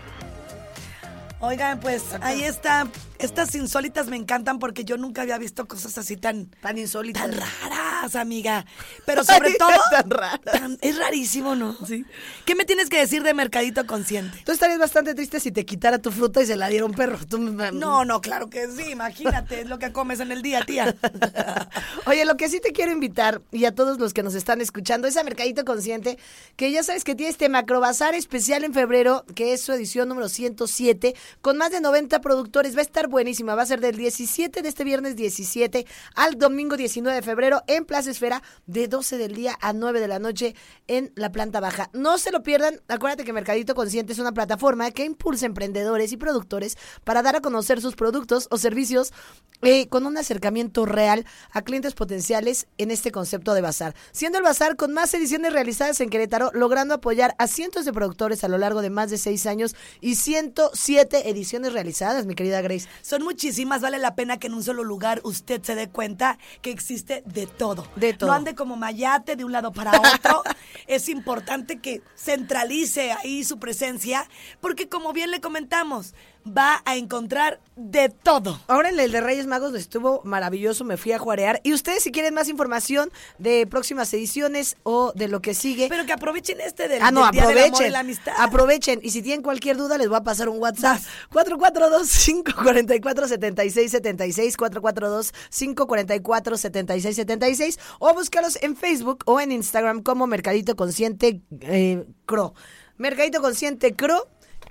Oigan, pues ahí está. Estas insólitas me encantan porque yo nunca había visto cosas así tan, Tan insólitas. tan raras, amiga. Pero sobre todo, Tan raras. tan- es rarísimo, ¿no? Sí. ¿Qué me tienes que decir de Mercadito Consciente? Tú estarías bastante triste si te quitara tu fruta y se la diera un perro. Tú No, no, claro que sí, imagínate, es lo que comes en el día, tía. Oye, lo que sí te quiero invitar, y a todos los que nos están escuchando, es a Mercadito Consciente, que ya sabes que tiene este macrobazar especial en febrero, que es su edición número 107, con más de 90 productores. Va a estar buenísima. Va a ser del 17 de este viernes 17 al domingo 19 de febrero en Plaza Esfera, de 12 del día a 9 de la noche en la planta baja. No se lo pierdan. Acuérdate que Mercadito Consciente es una plataforma que impulsa emprendedores y productores para dar a conocer sus productos o servicios eh, con un acercamiento real a clientes potenciales en este concepto de bazar. Siendo el bazar con más ediciones realizadas en Querétaro, logrando apoyar a cientos de productores a lo largo de más de seis años y 107 ediciones realizadas, mi querida Grace. Son muchísimas, vale la pena que en un solo lugar usted se dé cuenta que existe de todo. De todo. No ande como mayate de un lado para otro. es importante que centralice ahí su presencia, porque como bien le comentamos, va a encontrar de todo. Ahora en el de Reyes Magos estuvo maravilloso, me fui a juarear. Y ustedes si quieren más información de próximas ediciones o de lo que sigue, Pero que aprovechen este del, Ah, no, del Día del Amor y aprovechen. la amistad. Aprovechen. Y si tienen cualquier duda, les voy a pasar un WhatsApp. 442-544-7676. 442-544-7676. O búscalos en Facebook o en Instagram como Mercadito Consciente eh, Cro. Mercadito Consciente Cro.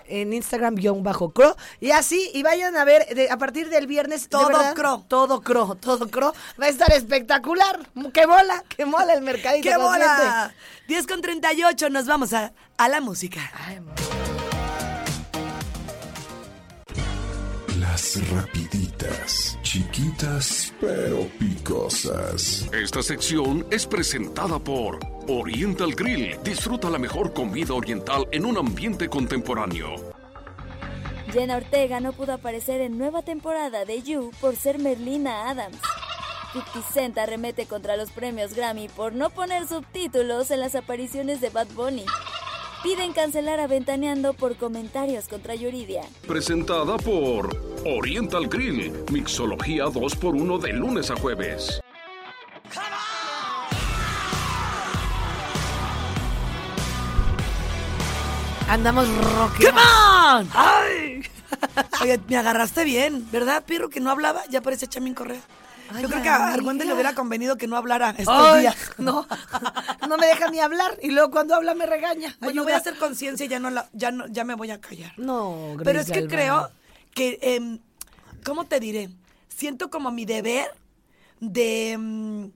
En Instagram guion bajo Cro. Y así, y vayan a ver de- a partir del viernes. de Todo verdad, Cro. Todo Cro, todo Cro. Va a estar espectacular. ¡Qué bola! ¡Qué mola el Mercadito ¡Qué Consciente! bola! 10 con 38, nos vamos a, a la música. Las rapiditas, chiquitas pero picosas. Esta sección es presentada por Oriental Grill. Disfruta la mejor comida oriental en un ambiente contemporáneo. Jenna Ortega no pudo aparecer en nueva temporada de You por ser Merlina Adams. 50 Cent arremete contra los premios Grammy por no poner subtítulos en las apariciones de Bad Bunny. Piden cancelar a Ventaneando por comentarios contra Yuridia. Presentada por Oriental Grill. Mixología 2x1 de lunes a jueves. Andamos rock. ¡Come on! ¡Ay! Oye, me agarraste bien, ¿verdad, Pirro? Que no hablaba, ya parece Chamín Correa. Ay, Yo creo que a amiga. Argüente le hubiera convenido que no hablara estos Ay, días. no, no me deja ni hablar y luego cuando habla me regaña. Bueno, Ayuda. voy a hacer conciencia y ya no, la, ya no, ya me voy a callar. No, Pero es que Galván. creo que, em, ¿cómo te diré? Siento como mi deber de, em,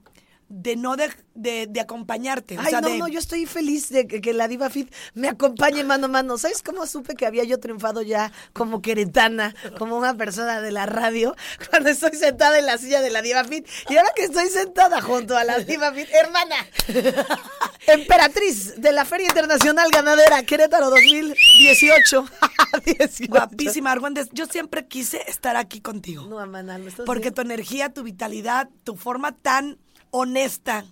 de no de, de, de acompañarte. o Ay, sea, no, de- no, yo estoy feliz de que, que la Diva Fit me acompañe mano a mano. ¿Sabes cómo supe que había yo triunfado ya como queretana, como una persona de la radio, cuando estoy sentada en la silla de la Diva Fit? Y ahora que estoy sentada junto a la Diva Fit, hermana, emperatriz de la Feria Internacional Ganadera Querétaro 2018. 18. Guapísima, Argüendes. Yo siempre quise estar aquí contigo. No, hermana, ¿me estás Porque tu energía, tu vitalidad, tu forma tan honesta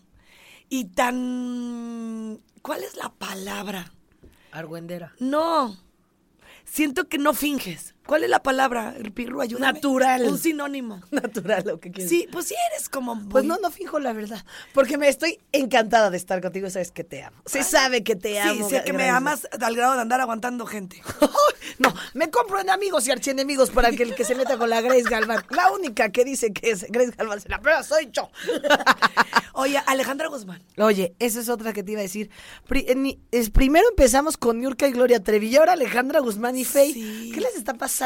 y tan... ¿Cuál es la palabra? Argüendera. No. Siento que no finges. ¿Cuál es la palabra? El pirro, ayúdame. Natural. Un sinónimo. Natural, lo que quieres. Sí, pues sí eres como... Pues no, no fijo la verdad. Porque me estoy encantada de estar contigo. Sabes que te amo. Se sabe que te Sí, amo. sé que me amas al grado de andar aguantando gente. No, me compro en amigos y archienemigos para que el que se meta con la Grace Galván. La única que dice que es Grace Galván se la prueba soy yo. Oye, Alejandra Guzmán. Oye, esa es otra que te iba a decir. Primero empezamos con Niurka y Gloria Trevi y ahora Alejandra Guzmán y Faye. Sí. ¿Qué les está pasando?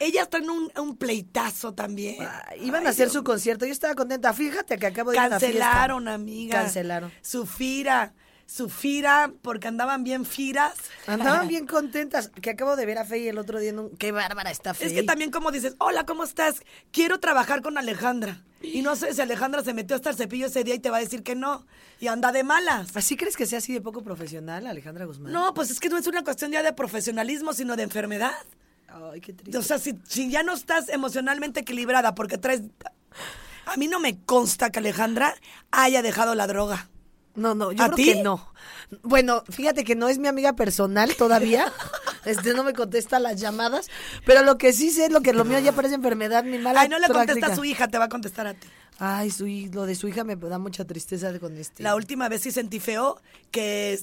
Ella está en un, un pleitazo también. Ah, Iban a hacer Dios su concierto. Yo estaba contenta. Fíjate que acabo de ir a una fiesta. Cancelaron, amiga. Cancelaron. Su fira. Su fira, porque andaban bien firas. Andaban bien contentas. Que acabo de ver a Faye el otro día. en un- Qué bárbara está Faye. Es que también como dices, hola, ¿cómo estás? Quiero trabajar con Alejandra. Y no sé si Alejandra se metió hasta el cepillo ese día y te va a decir que no. Y anda de malas. ¿Así crees que sea así de poco profesional, Alejandra Guzmán? No, pues es que no es una cuestión ya de profesionalismo, sino de enfermedad. Ay, qué triste. O sea, si, si ya no estás emocionalmente equilibrada porque traes... A mí no me consta que Alejandra haya dejado la droga. No, no, yo ¿A creo ti? que no. Bueno, fíjate que no es mi amiga personal todavía. Este no me contesta las llamadas, pero lo que sí sé es lo que lo mío ya parece enfermedad, mi mala Ay, no le contesta a su hija, te va a contestar a ti. Ay, su, lo de su hija me da mucha tristeza con este. La última vez sí sentí feo que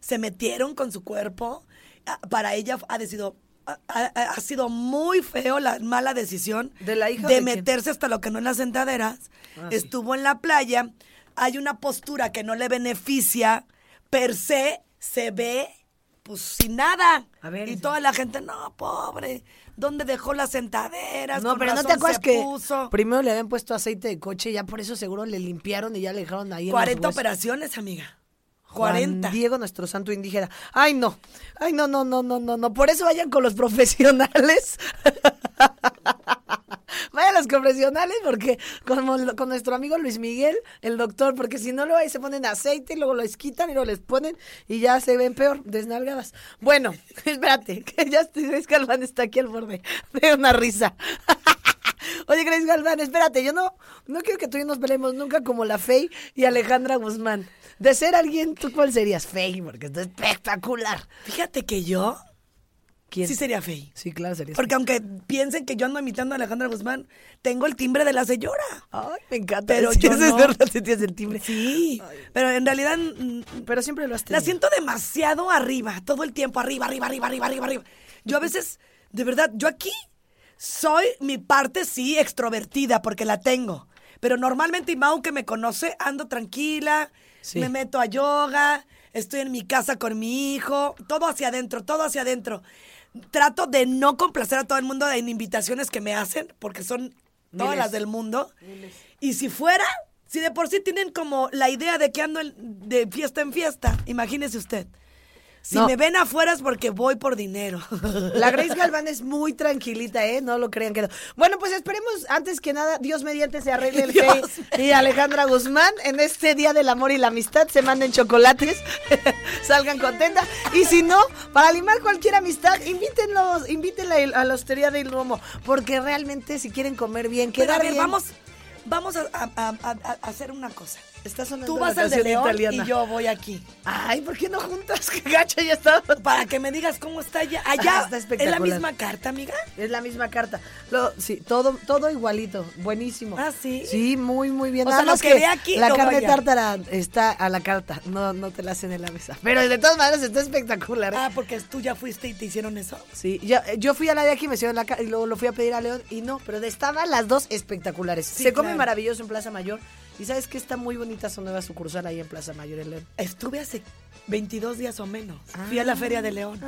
se metieron con su cuerpo. Ah, Para ella ha sido, ha, sido muy feo la mala decisión ¿De la hija de quién? meterse hasta lo que no en las sentaderas. Ah, sí. Estuvo en la playa. Hay una postura que no le beneficia. Per se se ve pues sin nada. A ver, y ese- toda la gente, no, pobre. ¿Dónde dejó las sentaderas? No, Con pero no te acuerdas que puso". primero le habían puesto aceite de coche y ya por eso seguro le limpiaron y ya le dejaron ahí en las 40 operaciones, amiga. Juan 40. Diego, nuestro santo indígena. Ay, no. Ay, no, no, no, no, no, no. Por eso vayan con los profesionales. vayan los profesionales porque lo- con nuestro amigo Luis Miguel, el doctor, porque si no luego ahí se ponen aceite y luego lo quitan y luego les ponen y ya se ven peor, desnalgadas. Bueno, espérate, que ya estoy, Grace Galván está aquí al borde de una risa. Oye, Grace Galván, espérate, yo no, no quiero que tú y nos peleemos nunca como la Fey y Alejandra Guzmán. De ser alguien, ¿tú cuál serías? Fey, porque esto es espectacular. Fíjate que yo ¿Quién? sí sería fey. Sí, claro, serías Porque aunque piensen que yo ando imitando a Alejandra Guzmán, tengo el timbre de la señora. Ay, me encanta. Pero yo no. verdad, sí tienes el timbre. Sí, pero en realidad mm, Pero siempre lo has la tenido. siento demasiado arriba, todo el tiempo arriba, arriba, arriba, arriba, arriba, arriba. Yo a veces, de verdad, yo aquí soy mi parte sí extrovertida porque la tengo. Pero normalmente, y Mau que me conoce, ando tranquila, Sí. me meto a yoga, estoy en mi casa con mi hijo, todo hacia adentro, todo hacia adentro. Trato de no complacer a todo el mundo en invitaciones que me hacen, porque son todas Miles. las del mundo. Y si fuera, si de por sí tienen como la idea de que ando de fiesta en fiesta, imagínese usted. Si No. me ven afuera es porque voy por dinero. La Grace Galván es muy tranquilita, ¿eh? No lo crean que no. Bueno, pues esperemos, antes que nada, Dios mediante se arregle el Fey y Alejandra Guzmán en este Día del Amor y la Amistad. Se manden chocolates, salgan contentas. Y si no, para limar cualquier amistad, invítenlos, invítenla a la hostería del Romo. Porque realmente, si quieren comer bien, Pero a quedar ver, bien. vamos, vamos a, a- a- a- a hacer una cosa. Está sonando Tú la vas al de León italiana. y yo voy aquí. Ay, ¿por qué no juntas? ¡Qué gacha ya está! Para que me digas cómo está allá. Allá Está es la misma carta, amiga. Es la misma carta. Lo, sí, todo, todo igualito. Buenísimo. Ah, ¿sí? Sí, muy, muy bien. O Nada sea, lo que aquí, la lo carne tártara está a la carta. No, no te la hacen en la mesa. Pero de todas maneras está espectacular. ¿eh? Ah, porque tú ya fuiste y te hicieron eso. Sí, yo, yo fui a la de aquí, me hicieron la ca- y luego lo fui a pedir a León y no, pero estaban las dos espectaculares. Sí, Se come maravilloso en Plaza Mayor y sabes que está muy bonita su nueva sucursal ahí en Plaza Mayor en León. Estuve hace 22 días o menos. Fui a la Feria de León.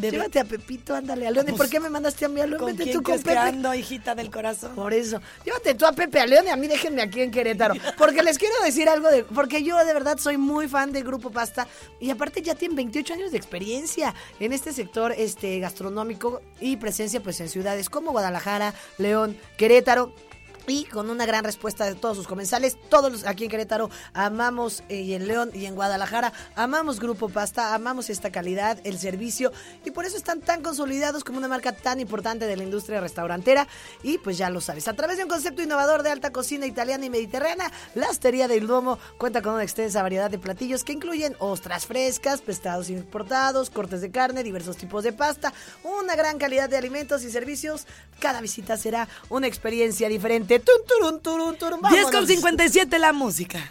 Llévate a Pepito, ándale, a León. ¿Y Pues, por qué me mandaste a mí a León? ¿Con Vete quién tú con Pepe. ando, hijita del corazón? Por eso. Llévate tú a Pepe a León y a mí déjenme aquí en Querétaro. Porque les quiero decir algo de. Porque yo de verdad soy muy fan de Grupo Pasta. Y aparte ya tienen 28 años de experiencia en este sector este, gastronómico y presencia pues en ciudades como Guadalajara, León, Querétaro. Y con una gran respuesta de todos sus comensales, todos los aquí en Querétaro amamos, eh, y en León y en Guadalajara, amamos Grupo Pasta, amamos esta calidad, el servicio, y por eso están tan consolidados como una marca tan importante de la industria restaurantera. Y pues ya lo sabes, a través de un concepto innovador de alta cocina italiana y mediterránea, la Hostería del Duomo cuenta con una extensa variedad de platillos que incluyen ostras frescas, pescados importados, cortes de carne, diversos tipos de pasta, una gran calidad de alimentos y servicios. Cada visita será una experiencia diferente. Tun, turun, turun, turun. 10 con Vámonos. 57 la música.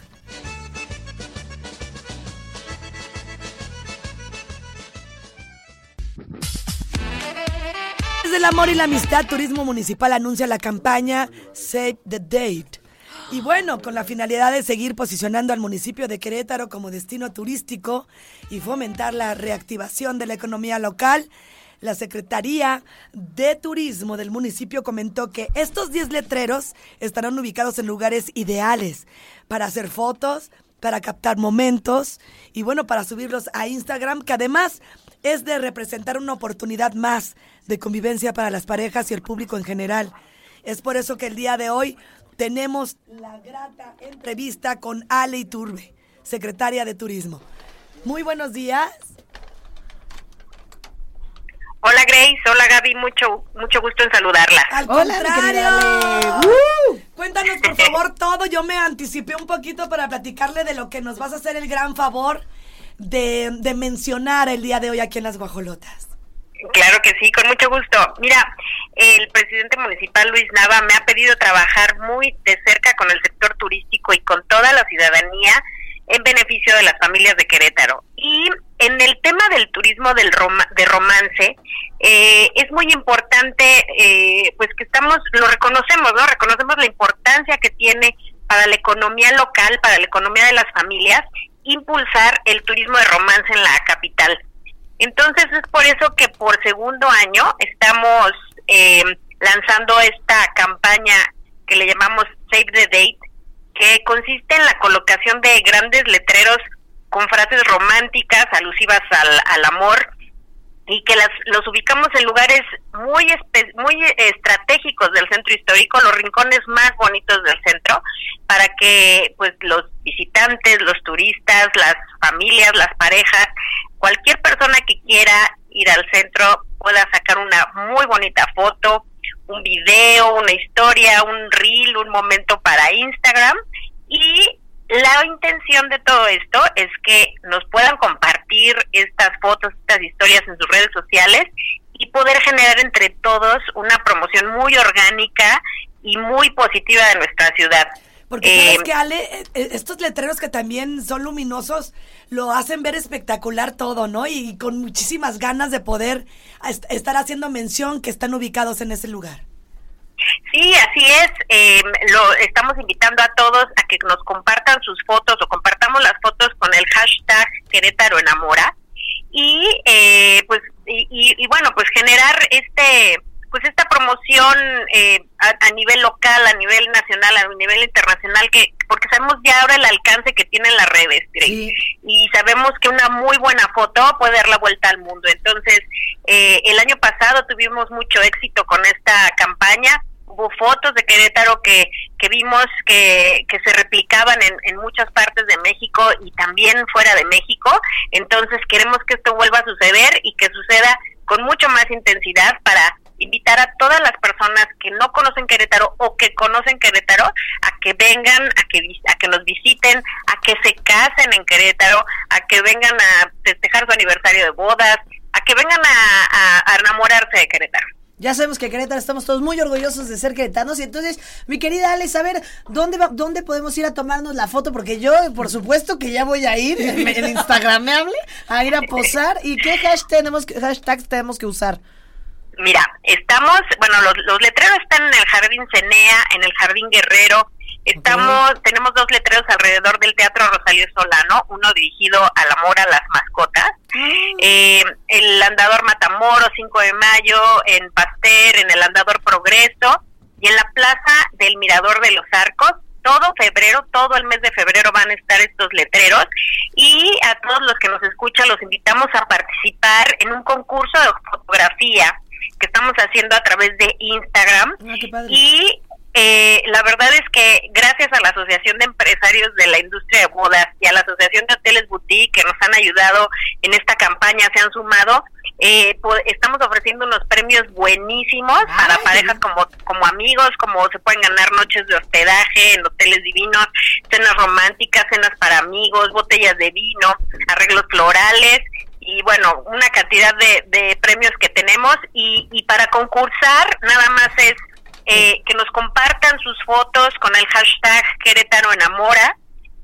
Desde el amor y la amistad, Turismo Municipal anuncia la campaña Save the Date. Y bueno, con la finalidad de seguir posicionando al municipio de Querétaro como destino turístico y fomentar la reactivación de la economía local, la Secretaría de Turismo del municipio comentó que estos 10 letreros estarán ubicados en lugares ideales para hacer fotos, para captar momentos y bueno, para subirlos a Instagram, que además es de representar una oportunidad más de convivencia para las parejas y el público en general. Es por eso que el día de hoy tenemos la grata entrevista con Ale Iturbe, secretaria de Turismo. Muy buenos días. Hola Grace, hola Gaby, mucho mucho gusto en saludarla. Al contrario. ¡Uh! Cuéntanos por favor todo. Yo me anticipé un poquito para platicarle de lo que nos vas a hacer el gran favor de, de mencionar el día de hoy aquí en las Guajolotas. Claro que sí, con mucho gusto. Mira, el presidente municipal Luis Nava me ha pedido trabajar muy de cerca con el sector turístico y con toda la ciudadanía en beneficio de las familias de Querétaro. Y en el tema del turismo del roma- de romance, eh, es muy importante, eh, pues que estamos, lo reconocemos, ¿no? Reconocemos la importancia que tiene para la economía local, para la economía de las familias, impulsar el turismo de romance en la capital. Entonces es por eso que por segundo año estamos eh, lanzando esta campaña que le llamamos Save the Date, que consiste en la colocación de grandes letreros con frases románticas alusivas al, al amor y que las, los ubicamos en lugares muy espe- muy estratégicos del centro histórico, los rincones más bonitos del centro, para que pues los visitantes, los turistas, las familias, las parejas, cualquier persona que quiera ir al centro pueda sacar una muy bonita foto, un video, una historia, un reel, un momento para Instagram y la intención de todo esto es que nos puedan compartir estas fotos, estas historias en sus redes sociales y poder generar entre todos una promoción muy orgánica y muy positiva de nuestra ciudad. Porque Eh, sabes que Ale, Eh, eh, estos letreros que también son luminosos lo hacen ver espectacular todo, ¿no? Y con muchísimas ganas de poder est- estar haciendo mención que están ubicados en ese lugar. Sí, así es. Eh, lo estamos invitando a todos a que nos compartan sus fotos o compartamos las fotos con el hashtag Querétaro Enamora y eh, pues y, y- y bueno pues generar este pues esta promoción eh, a, a nivel local, a nivel nacional, a nivel internacional que porque sabemos ya ahora el alcance que tienen las redes Grace. y sabemos que una muy buena foto puede dar la vuelta al mundo. Entonces, eh, el año pasado tuvimos mucho éxito con esta campaña. Hubo fotos de Querétaro que, que vimos que, que se replicaban en, en muchas partes de México y también fuera de México. Entonces, queremos que esto vuelva a suceder y que suceda con mucho más intensidad para invitar a todas las personas que no conocen Querétaro o que conocen Querétaro a que vengan, a que a que nos visiten, a que se casen en Querétaro, a que vengan a festejar su aniversario de bodas, a que vengan a, a- a enamorarse de Querétaro. Ya sabemos que Querétaro estamos todos muy orgullosos de ser queretanos y entonces, mi querida Ale, a ver, ¿dónde, va- ¿dónde podemos ir a tomarnos la foto? Porque yo, por supuesto que ya voy a ir, en, en Instagramable, a ir a posar. ¿Y qué hash tenemos, hashtags tenemos que usar? Mira, estamos, bueno, los, los letreros están en el Jardín Cenea, en el Jardín Guerrero, Estamos, tenemos dos letreros alrededor del Teatro Rosalío Solano, uno dirigido al amor a las mascotas, eh, el Andador Matamoros, 5 de mayo, en Pasteur, en el Andador Progreso, y en la Plaza del Mirador de los Arcos, todo febrero, todo el mes de febrero van a estar estos letreros. Y a todos los que nos escuchan los invitamos a participar en un concurso de fotografía que estamos haciendo a través de Instagram. Y eh, la verdad es que gracias a la Asociación de Empresarios de la Industria de Bodas y a la Asociación de Hoteles Boutique que nos han ayudado en esta campaña, se han sumado, eh, estamos ofreciendo unos premios buenísimos para parejas como, como amigos, como se pueden ganar noches de hospedaje en hoteles divinos, cenas románticas, cenas para amigos, botellas de vino, arreglos florales y bueno, una cantidad de, de premios que tenemos y, y para concursar nada más es eh, que nos compartan sus fotos con el hashtag Querétaro Enamora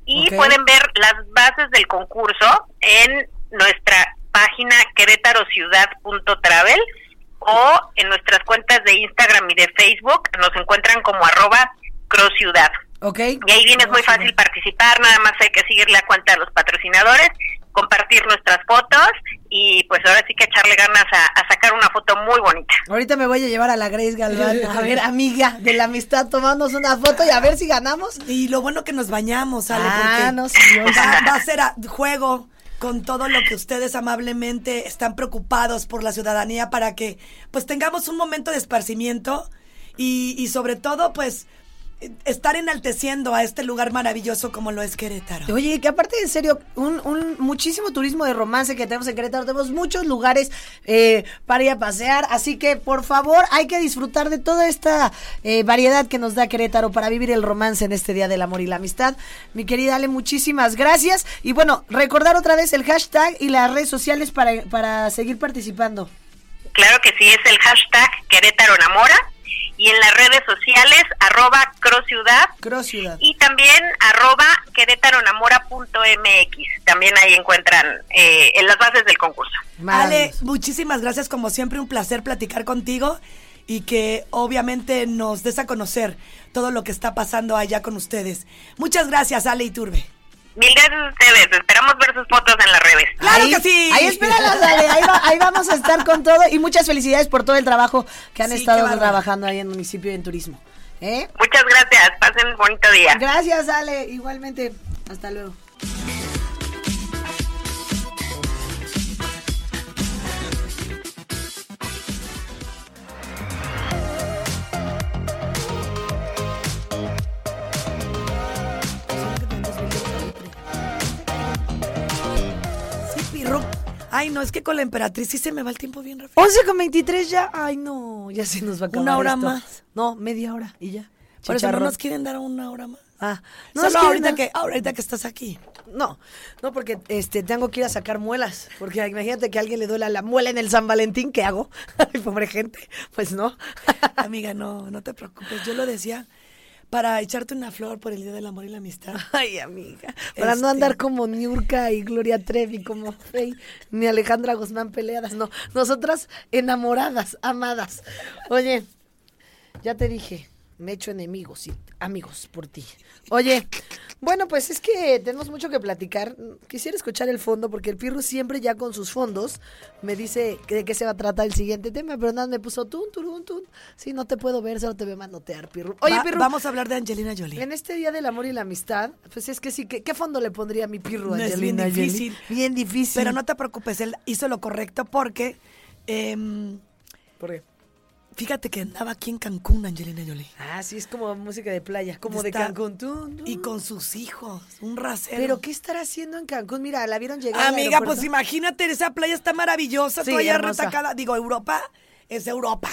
y pueden ver las bases del concurso en nuestra página querétarociudad.travel o en nuestras cuentas de Instagram y de Facebook nos encuentran como arroba crossciudad. Okay. Y ahí viene es muy fácil participar, nada más hay que seguir la cuenta de los patrocinadores, compartir nuestras fotos y pues ahora sí que echarle ganas a, sacar una foto muy bonita. Ahorita me voy a llevar a la Grace Galván, a ver, amiga de la amistad, tomándonos una foto y a ver si ganamos. Y lo bueno que nos bañamos, Ale, ah, porque no, va, a ser juego con todo lo que ustedes amablemente están preocupados por la ciudadanía para que pues tengamos un momento de esparcimiento y, y sobre todo pues estar enalteciendo a este lugar maravilloso como lo es Querétaro. Oye, que aparte en serio, un, un muchísimo turismo de romance que tenemos en Querétaro, tenemos muchos lugares eh, para ir a pasear, así que por favor hay que disfrutar de toda esta eh, variedad que nos da Querétaro para vivir el romance en este Día del Amor y la Amistad. Mi querida Ale, muchísimas gracias y bueno, recordar otra vez el hashtag y las redes sociales para, para seguir participando. Claro que sí, es el hashtag Querétaro Enamora y en las redes sociales arroba Ciudad y también arroba querétaronamora.mx. También ahí encuentran eh, en las bases del concurso. Ale, muchísimas gracias como siempre, un placer platicar contigo y que obviamente nos des a conocer todo lo que está pasando allá con ustedes. Muchas gracias, Ale Iturbe. Mil gracias a ustedes. Esperamos ver sus fotos en las redes. ¡Claro que sí! Ahí espéralas, dale. Ahí, vamos a estar con todo. Y muchas felicidades por todo el trabajo que han estado trabajando ahí en el municipio y en turismo. ¿Eh? Muchas gracias. Pasen un bonito día. Gracias, Ale. Igualmente. Hasta luego. Ay, no, es que con la emperatriz sí se me va el tiempo bien rápido. 11 con 23 ya. Ay, no, ya se nos va a acabar. Una hora más. No, media hora y ya. Por eso no nos quieren dar una hora más. Ah, no, Solo ahorita, que, ahorita que estás aquí. No, no, porque este tengo que ir a sacar muelas. Porque imagínate que a alguien le duela la muela en el San Valentín, ¿qué hago? Ay, pobre gente. Pues no. Amiga, no, no te preocupes. Yo lo decía para echarte una flor por el Día del Amor y la Amistad. Ay, amiga. Para no andar este. como Niurka y Gloria Trevi, como Fey, ni Alejandra Guzmán peleadas. No, nosotras enamoradas, amadas. Oye, ya te dije, me he hecho enemigos y amigos por ti. Oye, bueno, pues es que tenemos mucho que platicar. Quisiera escuchar el fondo porque el Pirro siempre ya con sus fondos me dice de qué se va a tratar el siguiente tema, pero nada, me puso tun. Sí, no te puedo ver, solo te veo manotear, Pirro. Oye, Pirro. Vamos a hablar de Angelina Jolie. En este Día del Amor y la Amistad, pues es que sí, ¿qué, qué fondo le pondría a mi Pirro a Angelina es bien difícil. Bien difícil. Pero no te preocupes, él hizo lo correcto porque... Eh, ¿Por qué? Fíjate que andaba aquí en Cancún, Angelina Jolie. Ah, sí, es como música de playa, como de Cancún. Y con sus hijos, un rasero. ¿Pero qué estará haciendo en Cancún? Mira, la vieron llegar Amiga, pues imagínate, esa playa está maravillosa, sí, toda retacada. Digo, Europa es Europa,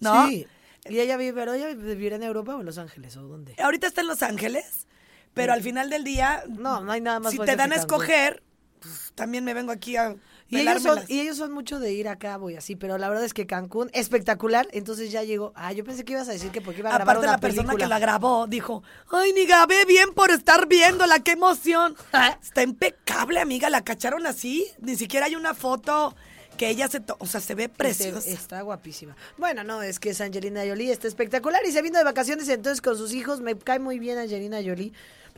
¿no? Sí. ¿Y ella vive, pero ella vivirá en Europa o en Los Ángeles o dónde? Ahorita está en Los Ángeles, pero al final del día... No, no hay nada más Si te dan a escoger, pues, también me vengo aquí a y ellos, son, y ellos son mucho de ir a cabo y así, pero la verdad es que Cancún, espectacular, entonces ya llegó. Ah, yo pensé que ibas a decir que porque iba a grabar Aparte una la persona que la grabó dijo, ay, ni grabé bien por estar viéndola, qué emoción. Está impecable, amiga, la cacharon así, ni siquiera hay una foto que ella se, to- o sea, se ve preciosa. Está guapísima. Bueno, no, es que es Angelina Jolie, está espectacular y se vino de vacaciones entonces con sus hijos. Me cae muy bien Angelina Jolie.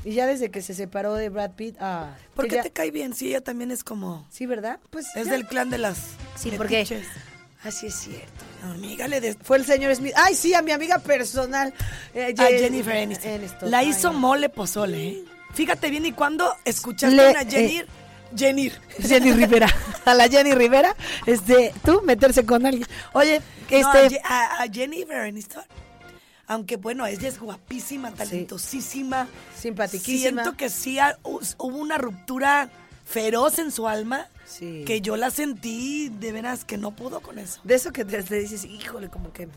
Y ya desde que se separó de Brad Pitt, ah, ¿Por qué ya- te cae bien? Sí, ella también es como... Sí, ¿verdad? Pues Es ya- del clan de las Sí, ¿por qué? metiches. Así es cierto. Amiga, le des... Fue el señor Smith. Ay, sí, a mi amiga personal. eh, a Jen- Jennifer Aniston. La hizo mole pozole, ¿eh? Fíjate bien, ¿y cuándo escuchaste Le- una Jenny? Jenny. Jenny Rivera. A la Jenny Rivera, este, tú meterse con alguien. Oye, No, este. a, Je- a- a Jennifer Aniston. Aunque bueno, ella es guapísima, talentosísima. Simpaticísima. Siento que sí ha- hubo una ruptura feroz en su alma. Sí. Que yo la sentí de veras que no pudo con eso. De eso que te, te dices, híjole, como que.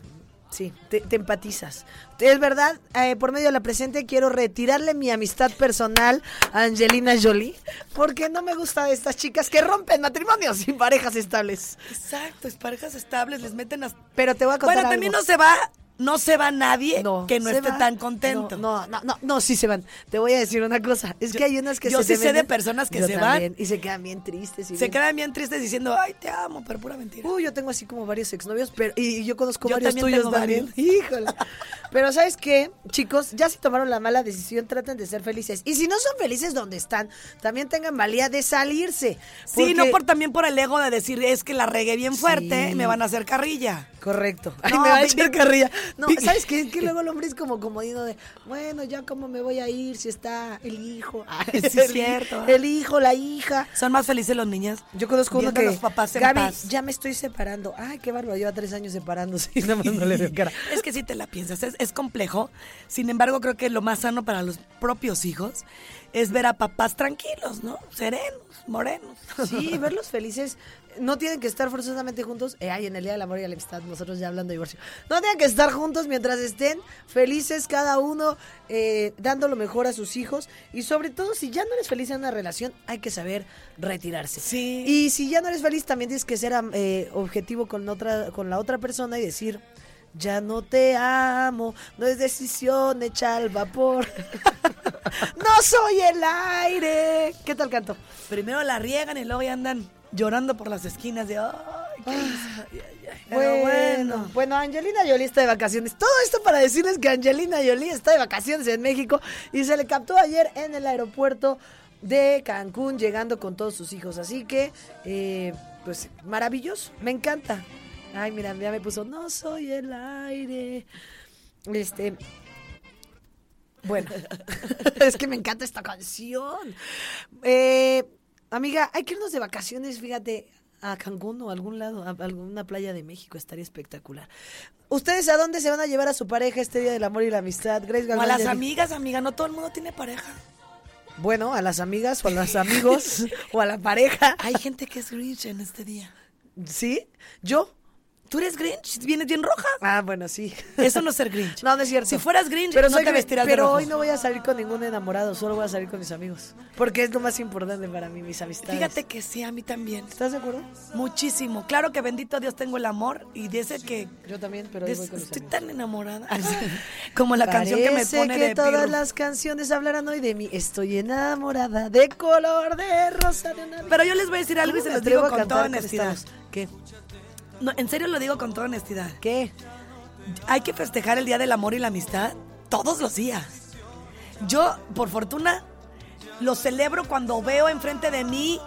Sí, te, te empatizas. Es verdad, eh, por medio de la presente quiero retirarle mi amistad personal a Angelina Jolie, porque no me gusta de estas chicas que rompen matrimonios sin parejas estables. Exacto, es parejas estables, les meten las... Pero te voy a contar Bueno, también no se va, no se va nadie que no esté va. tan contento. No, no, no, no, sí se van. Te voy a decir una cosa. Es que hay unas que yo se sí sé de personas que Yo se también, van. Y se quedan bien tristes. Y Se bien- quedan bien tristes diciendo, ay, te amo, pero pura mentira. Uy, yo tengo así como varios exnovios, pero y yo conozco Yo varios también tuyos también. Híjole. Pero ¿sabes qué? Chicos, ya si tomaron la mala decisión, traten de ser felices. Y si no son felices donde están, también tengan valía de salirse. Sí, no Porque- por también por el ego de decir es que la regué bien fuerte, Sí. me van a hacer carrilla. Correcto. Ay, No, me va a echar carrilla. No, ¿sabes qué? Es que luego el hombre es como comodino de, bueno, ya cómo me voy a ir si está el hijo. Sí, es cierto. El hijo, la hija. Son más felices los niños. Yo conozco uno que los papás en Gaby, paz. ya me estoy separando. Ay, qué bárbaro, lleva tres años separándose y nada más no le veo cara. Es que si te la piensas, es, es complejo. Sin embargo, creo que lo más sano para los propios hijos es ver a papás tranquilos, ¿no? Serenos, morenos. Sí, verlos felices. No tienen que estar forzosamente juntos. Eh, ay, en el Día del Amor y la Amistad, nosotros ya hablando de divorcio. No tienen que estar juntos mientras estén felices cada uno, eh, dando lo mejor a sus hijos. Y sobre todo, si ya no eres feliz en una relación, hay que saber retirarse. Sí. Y si ya no eres feliz, también tienes que ser eh, objetivo con, otra, con la otra persona y decir... Ya no te amo, no es decisión hecha al vapor. no soy el aire. ¿Qué tal canto? Primero la riegan y luego ya andan llorando por las esquinas de, ay, ¿qué hice? Ay, ay, ay". Pero Bueno, bueno. bueno, Angelina Jolie está de vacaciones. Todo esto para decirles que Angelina Jolie está de vacaciones en México y se le captó ayer en el aeropuerto de Cancún, llegando con todos sus hijos. Así que, eh, pues, maravilloso. Me encanta. Ay, mira, ya me puso, no soy el aire. Este. Bueno, es que me encanta esta canción. Eh, amiga, hay que irnos de vacaciones, fíjate, a Cancún o a algún lado, a alguna playa de México, estaría espectacular. ¿Ustedes a dónde se van a llevar a su pareja este Día del Amor y la Amistad? Grace O a las amigas, amiga, no todo el mundo tiene pareja. Bueno, a las amigas o a los amigos o a la pareja. Hay gente que es Grinch en este día. ¿Sí? ¿Yo? ¿Tú eres Grinch? ¿Vienes bien roja? Ah, bueno, sí. Eso no es ser Grinch. No, no es cierto. Si fueras Grinch, pero no soy te Grinch, vestirás de Pero rojo. hoy no voy a salir con ningún enamorado, solo voy a salir con mis amigos. Porque es lo más importante para mí, mis amistades. Fíjate que sí, a mí también. ¿Estás de acuerdo? Muchísimo. Claro que bendito Dios tengo el amor y de ese que... Yo también, pero hoy voy con estoy amigos. tan enamorada. Como la canción que me pone que de todas pirro. las canciones hablarán hoy de mí. Estoy enamorada de color de rosa de una Pero yo les voy a decir algo y ¿Cómo se los digo con toda honestidad. ¿Qué? No, en serio lo digo con toda honestidad. ¿Qué? Hay que festejar el Día del Amor y la Amistad todos los días. Yo, por fortuna, lo celebro cuando veo enfrente de mí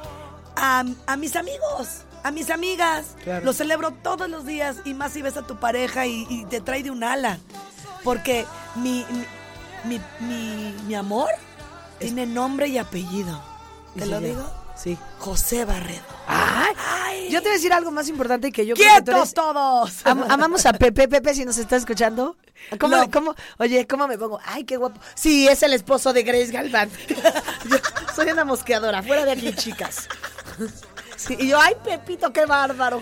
a, a mis amigos, a mis amigas. Claro. Lo celebro todos los días y más si ves a tu pareja y, y te trae de un ala. Porque mi, mi, mi, amor tiene nombre y apellido. ¿Y ¿Te lo ya? digo? Sí. José Barredo. Ay, Yo te voy a decir algo más importante que yo creo que ¡Quietos eres- todos! Am- amamos a Pepe, Pepe, si nos está escuchando. ¿Cómo, No. cómo- oye, ¿cómo me pongo? Ay, qué guapo. Sí, es el esposo de Grace Galván. Yo soy una mosqueadora, fuera de aquí, chicas. Sí, y yo, ay, Pepito, qué bárbaro.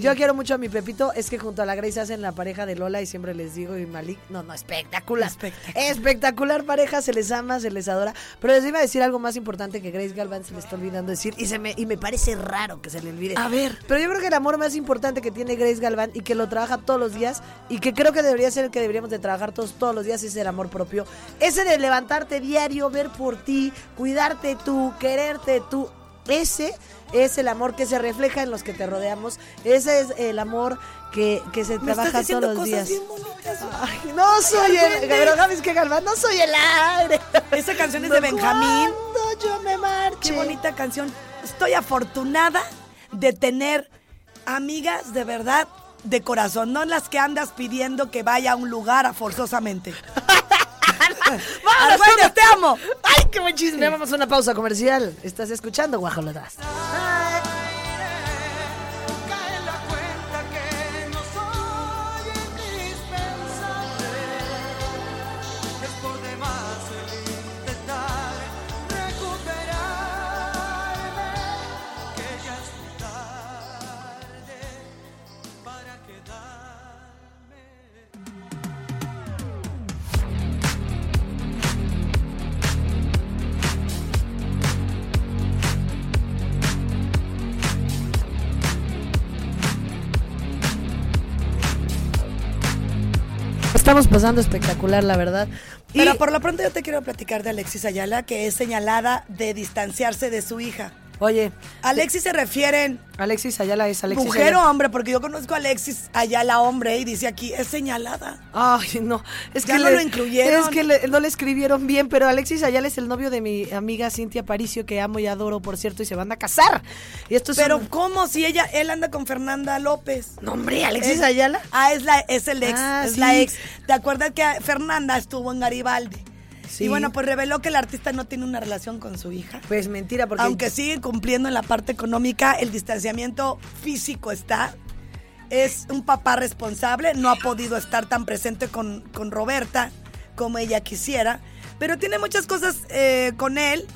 Yo quiero mucho a mi Pepito, es que junto a la Grace hacen la pareja de Lola y siempre les digo, y Malik, no, no, espectacular. Espectacular. Espectacular pareja, se les ama, se les adora. Pero les iba a decir algo más importante que Grace Galván se le está olvidando decir, y, se me, y me parece raro que se le olvide. A ver. Pero yo creo que el amor más importante que tiene Grace Galván y que lo trabaja todos los días y que creo que debería ser el que deberíamos de trabajar todos, todos los días es el amor propio. Ese de levantarte diario, ver por ti, cuidarte tú, quererte tú. Ese es el amor que se refleja en los que te rodeamos. Ese es el amor que, que se Me trabaja todos los cosas días. bien bonitas. Ay, no soy el. Pero ¿sabes qué, Galván? No soy el aire. Esa canción es de Benjamín. Cuando yo me marche. Qué bonita canción. Estoy afortunada de tener amigas de verdad de corazón, no las que andas pidiendo que vaya a un lugar a forzosamente. ¡Vámonos! Argüelles, te amo. ¡Ay, qué buen chisme! Vamos a una pausa comercial. Estás escuchando Guajolotas. Estamos pasando espectacular, la verdad. Y Pero por lo pronto yo te quiero platicar de Alexis Ayala, que es señalada de distanciarse de su hija. Oye, Alexis se refieren Alexis Ayala es Alexis mujer o hombre, porque yo conozco a Alexis Ayala hombre y dice aquí es señalada. Ay, no. Es Ya que no le- lo incluyeron. Es que le- no le escribieron bien, pero Alexis Ayala es el novio de mi amiga Cintia Paricio, que amo y adoro, por cierto, y se van a casar. Y esto es Pero un- cómo si ella él anda con Fernanda López. No, hombre, Alexis Es- Ayala. Ah, es la es el ex, Ah, es sí. la ex. ¿Te acuerdas que Fernanda estuvo en Garibaldi? Sí. Y bueno, pues reveló que el artista no tiene una relación con su hija. Pues mentira, porque Aunque sigue cumpliendo en la parte económica, el distanciamiento físico está. Es un papá responsable, no ha podido estar tan presente con, con Roberta como ella quisiera, pero tiene muchas cosas eh, con él.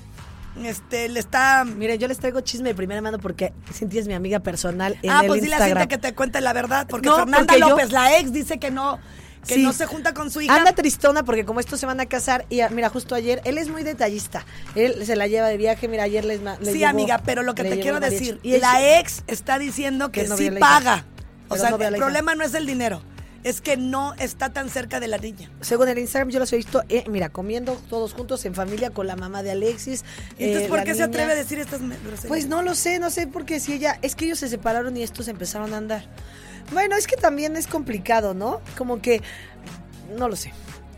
Este, le está... Miren, yo les traigo chisme de primera mano porque Cintia es mi amiga personal en ah, el pues dile a. Cintia que te cuente la verdad, porque No, Fernanda porque yo- López, la ex, dice que no, que Sí. no se junta con su hija. Anda tristona porque como estos se van a casar y ah, mira, justo ayer, él es muy detallista. Él se la lleva de viaje, mira, ayer les, les Sí, llevó- amiga, pero lo que te quiero decir, Y la ex está diciendo que Que no sí paga. O sea, no el problema no es el dinero, es que no está tan cerca de la niña. Según el Instagram, yo los he visto, eh, mira, comiendo todos juntos en familia con la mamá de Alexis. ¿Y entonces eh, por qué se atreve a decir estas groserías? Pues no lo sé, no sé, porque si ella, es que ellos se separaron y estos empezaron a andar. Bueno, es que también es complicado, ¿no? Como que, no lo sé.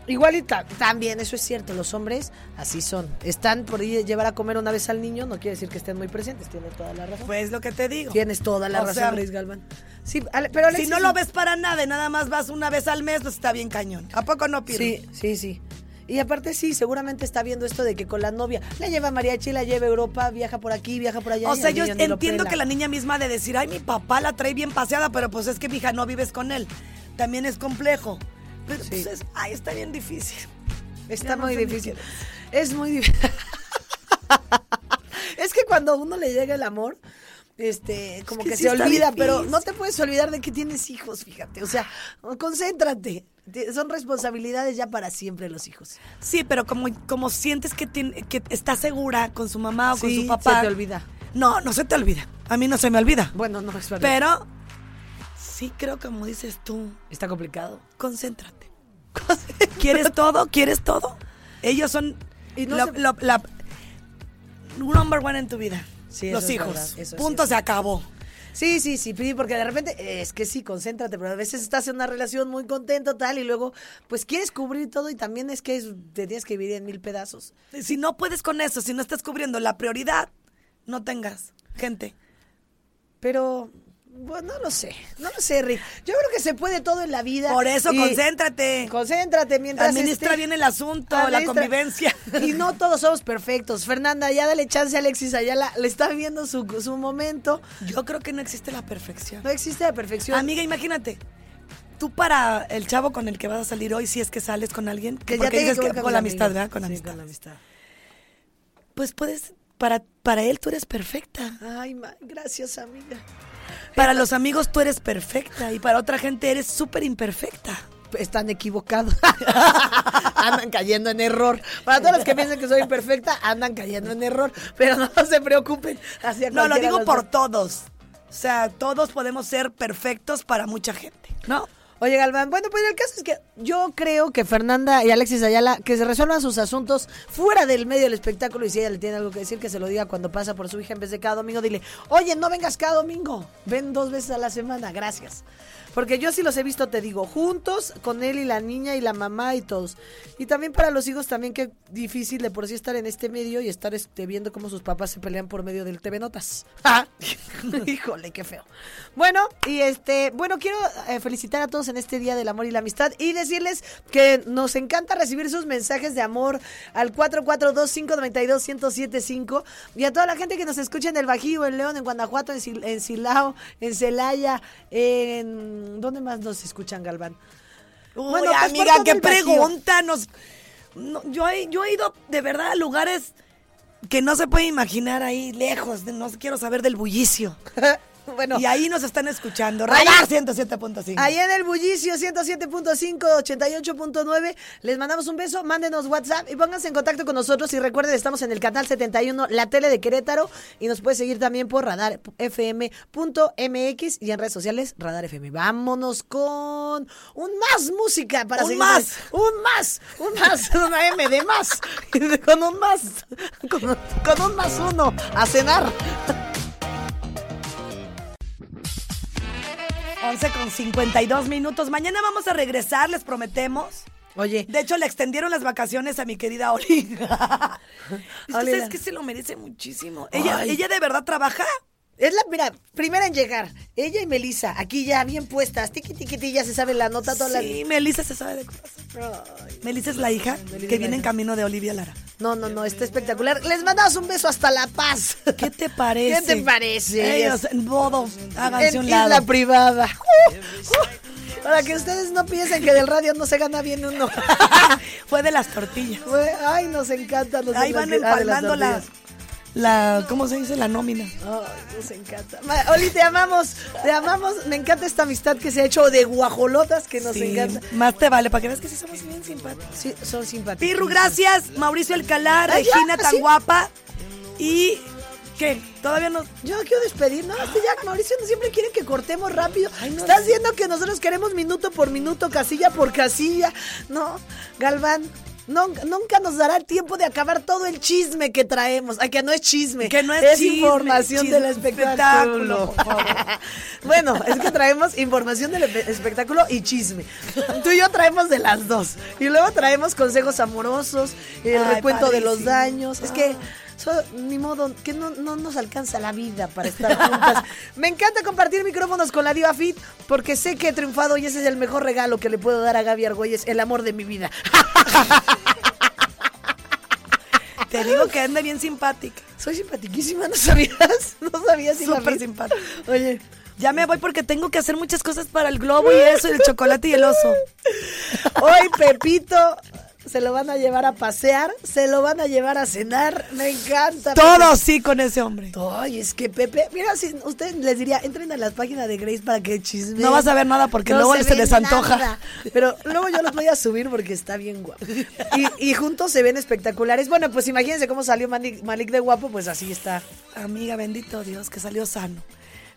Igual y ta- también, eso es cierto, los hombres así son. Están por ir llevar a comer una vez al niño, no quiere decir que estén muy presentes, tienes toda la razón. Pues lo que te digo. Tienes toda la O razón, sea, Grace Galván. Sí, pero si Alexis no lo ves para nada y nada más vas una vez al mes, pues está bien cañón. ¿A poco no, Pirro? Sí, sí, sí. Y aparte sí, seguramente está viendo esto de que con la novia la lleva a mariachi, la lleva a Europa, viaja por aquí, viaja por allá. O sea, yo entiendo que la niña misma de decir, ay, mi papá la trae bien paseada, pero pues es que, mija, no vives con él. También es complejo. Pero Sí. pues es- ay, está bien difícil. Está no muy difícil. Es muy difícil. es que cuando a uno le llega el amor, este, como que que, sí se olvida, pero no te puedes olvidar de que tienes hijos, fíjate. O sea, concéntrate. Son responsabilidades ya para siempre los hijos. Sí, pero como, como sientes que, tiene, que está segura con su mamá o con su papá. se te olvida. No, no se te olvida. A mí no se me olvida. Bueno, no es verdad. Pero sí creo, como dices tú, Está complicado. concéntrate. ¿Quieres todo? ¿Quieres todo? Ellos son Y no se- la number one en tu vida. Sí, Los hijos. Punto, se acabó. Sí, sí, sí, porque de repente es que sí, concéntrate, pero a veces estás en una relación muy contento, tal, y luego, pues quieres cubrir todo y también es que es- te tienes que dividir en mil pedazos. Si no puedes con eso, si no estás cubriendo la prioridad, no tengas gente. Pero, bueno, no lo sé, no lo sé, Rick. Yo creo que se puede todo en la vida. Por eso, y- concéntrate. Concéntrate mientras. Administra este, bien el asunto, la convivencia. Y no todos somos perfectos. Fernanda, ya dale chance a Alexis Ayala. Le está viendo su, su momento. Yo creo que no existe la perfección. No existe la perfección. Amiga, imagínate. Tú para el chavo con el que vas a salir hoy, si es que sales con alguien, que porque ya dices que que con la amistad, ¿verdad? Con la Sí, amistad. con la amistad. Pues puedes, para, para él tú eres perfecta. Ay, ma, gracias, amiga. Para los amigos tú eres perfecta y para otra gente eres súper imperfecta. Están equivocados. andan cayendo en error. Para todos los que piensan que soy imperfecta, andan cayendo en error. Pero no se preocupen. Hacia No, lo digo por todos. O sea, todos podemos ser perfectos para mucha gente, ¿no? Oye, Galván, bueno, pues el caso es que yo creo que Fernanda y Alexis Ayala, que se resuelvan sus asuntos fuera del medio del espectáculo y si ella le tiene algo que decir, que se lo diga cuando pasa por su hija en vez de cada domingo, dile, oye, no vengas cada domingo, ven dos veces a la semana, gracias. Porque yo sí los he visto, te digo, juntos, con él y la niña y la mamá y todos. Y también para los hijos también que difícil de por sí estar en este medio y estar este, viendo cómo sus papás se pelean por medio del TV Notas. Ah, Híjole, qué feo. Bueno, y este, bueno, quiero eh, felicitar a todos en este Día del Amor y la Amistad y decirles que nos encanta recibir sus mensajes de amor al 442-592-1075 y a toda la gente que nos escucha en el Bajío, en León, en Guanajuato, en, en Silao, en Celaya, en... ¿Dónde más nos escuchan, Galván? Uy, Bueno, pues, amiga, qué pregunta. Nos, no, yo, he, yo he ido de verdad a lugares que no se puede imaginar ahí lejos. No quiero saber del bullicio. bueno. Y ahí nos están escuchando. Radar 107.5. Ahí en el bullicio 107.5, 88.9. Les mandamos un beso, mándenos WhatsApp y pónganse en contacto con nosotros. Y recuerden, estamos en el canal 71, la tele de Querétaro. Y nos puede seguir también por radarfm.mx y en redes sociales Radar FM. Vámonos con un más música para Un seguir- más. Un más. Un más. Una M de más. con un más. Con, con un más uno. A cenar. 11 con 52 minutos. Mañana vamos a regresar, les prometemos. Oye. De hecho, le extendieron las vacaciones a mi querida Oli. Es que sabes se lo merece muchísimo. Ella, Ay. ella de verdad trabaja. Es la, mira, primera en llegar. Ella y Melissa, aquí ya bien puestas. Tiqui, tiqui, ya se sabe la nota toda Sí, Melissa se sabe de cosas. Melissa es la hija que viene en camino de Olivia Lara. No, no, no, está espectacular. Les mandamos un beso hasta La Paz. ¿Qué te parece? ¿Qué te parece? Ellos en bodo, háganse en un lado. privada. Uh, uh, para que ustedes no piensen que del radio no se gana bien uno. Fue de las tortillas. Fue- Ay, nos encanta. Nos Ahí van encanta- ah, las empalmando la, ¿cómo se dice? La nómina. Ay, nos encanta. Oli, te amamos, te amamos. Me encanta esta amistad que se ha hecho de guajolotas que nos Sí, encanta. Más te vale, para que veas que sí somos bien simpáticos. Sí, son simpáticos. Pirru, gracias. Mauricio Alcalá, ya, Regina tan ¿sí? guapa. Y. ¿Qué? Todavía no. Yo quiero despedir, ¿no? Este ya, Mauricio, no siempre quieren que cortemos rápido. Estás viendo que nosotros queremos minuto por minuto, casilla por casilla. No, Galván, no- nunca nos dará el tiempo de acabar todo el chisme que traemos. Ay, que no es chisme. Que no es chisme, información chisme, del espectáculo. bueno, es que traemos información del espe- espectáculo y chisme. Tú y yo traemos de las dos. Y luego traemos consejos amorosos, el Ay, recuento de los daños. Es que so- ni modo, que no, no nos alcanza la vida para estar juntas. Me encanta compartir micrófonos con la Diva Fit porque sé que he triunfado y ese es el mejor regalo que le puedo dar a Gaby Argüelles, el amor de mi vida. Te digo que anda bien simpática. Soy simpatiquísima, ¿no sabías? No sabías, Diva Súper simpática. Oye, Ya me voy porque tengo que hacer muchas cosas para el globo y eso, y el chocolate y el oso. Hoy Pepito se lo van a llevar a pasear, se lo van a llevar a cenar. Me encanta. Todo sí con ese hombre. Ay, es que Pepe, mira, si usted les diría, entren a las páginas de Grace para que chismen. No vas a ver nada porque luego se les antoja. Pero luego yo los voy a subir porque está bien guapo. Y, y juntos se ven espectaculares. Bueno, pues imagínense cómo salió Malik, Malik de guapo, pues así está. Amiga, bendito Dios, que salió sano.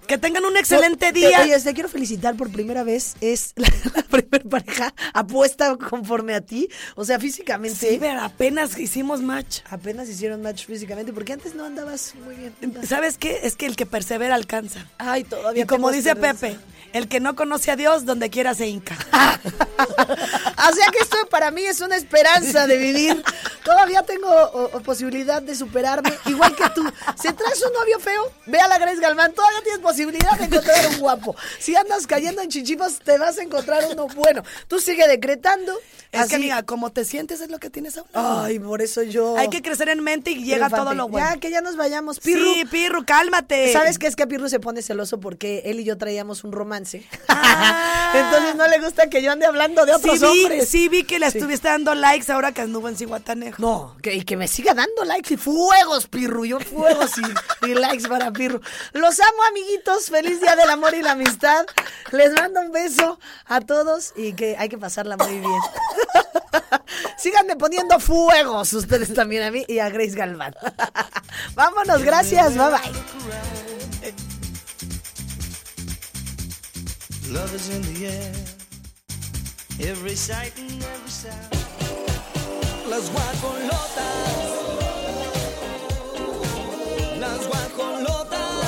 Que tengan un excelente Te- día. Oye, te quiero felicitar por primera vez. Es la, la primera pareja apuesta conforme a ti. O sea, físicamente. Sí, pero apenas hicimos match. Apenas hicieron match físicamente, porque antes no andabas muy bien. ¿Sabes qué? Es que el que persevera alcanza. Ay, todavía. Y como dice esperanza. Pepe, el que no conoce a Dios, donde quiera se hinca. O sea que esto para mí es una esperanza de vivir. Todavía tengo o- o posibilidad de superarme, igual que tú. Si traes un novio feo, ve a la Grace Galván. Todavía tienes posibilidad de encontrar un guapo. Si andas cayendo en chichipas, te vas a encontrar uno bueno. Tú sigue decretando. Es así- que, amiga, como te sientes es lo que tienes ahora. Ay, por eso yo. Hay que crecer en mente y llega todo lo bueno. Ya, que ya nos vayamos. Pirru. Sí, Pirru, cálmate. ¿Sabes qué es que Pirru se pone celoso porque él y yo traíamos un romance? Ah. Entonces no le gusta que yo ande hablando de otros sí, vi, hombres. sí vi que le Sí. estuviste dando likes ahora que anduvo en Cihuatanejo. No, que, y que me siga dando likes y fuegos, Pirru. Yo fuegos y, y likes para Pirru. Los amo, amiguitos. Feliz día del amor y la amistad. Les mando un beso a todos y que hay que pasarla muy bien. Síganme poniendo fuegos ustedes también a mí y a Grace Galván. Vámonos, gracias. Bye bye. Love is in the air. Every sight and every sound. Las guajolotas. Las guajolotas.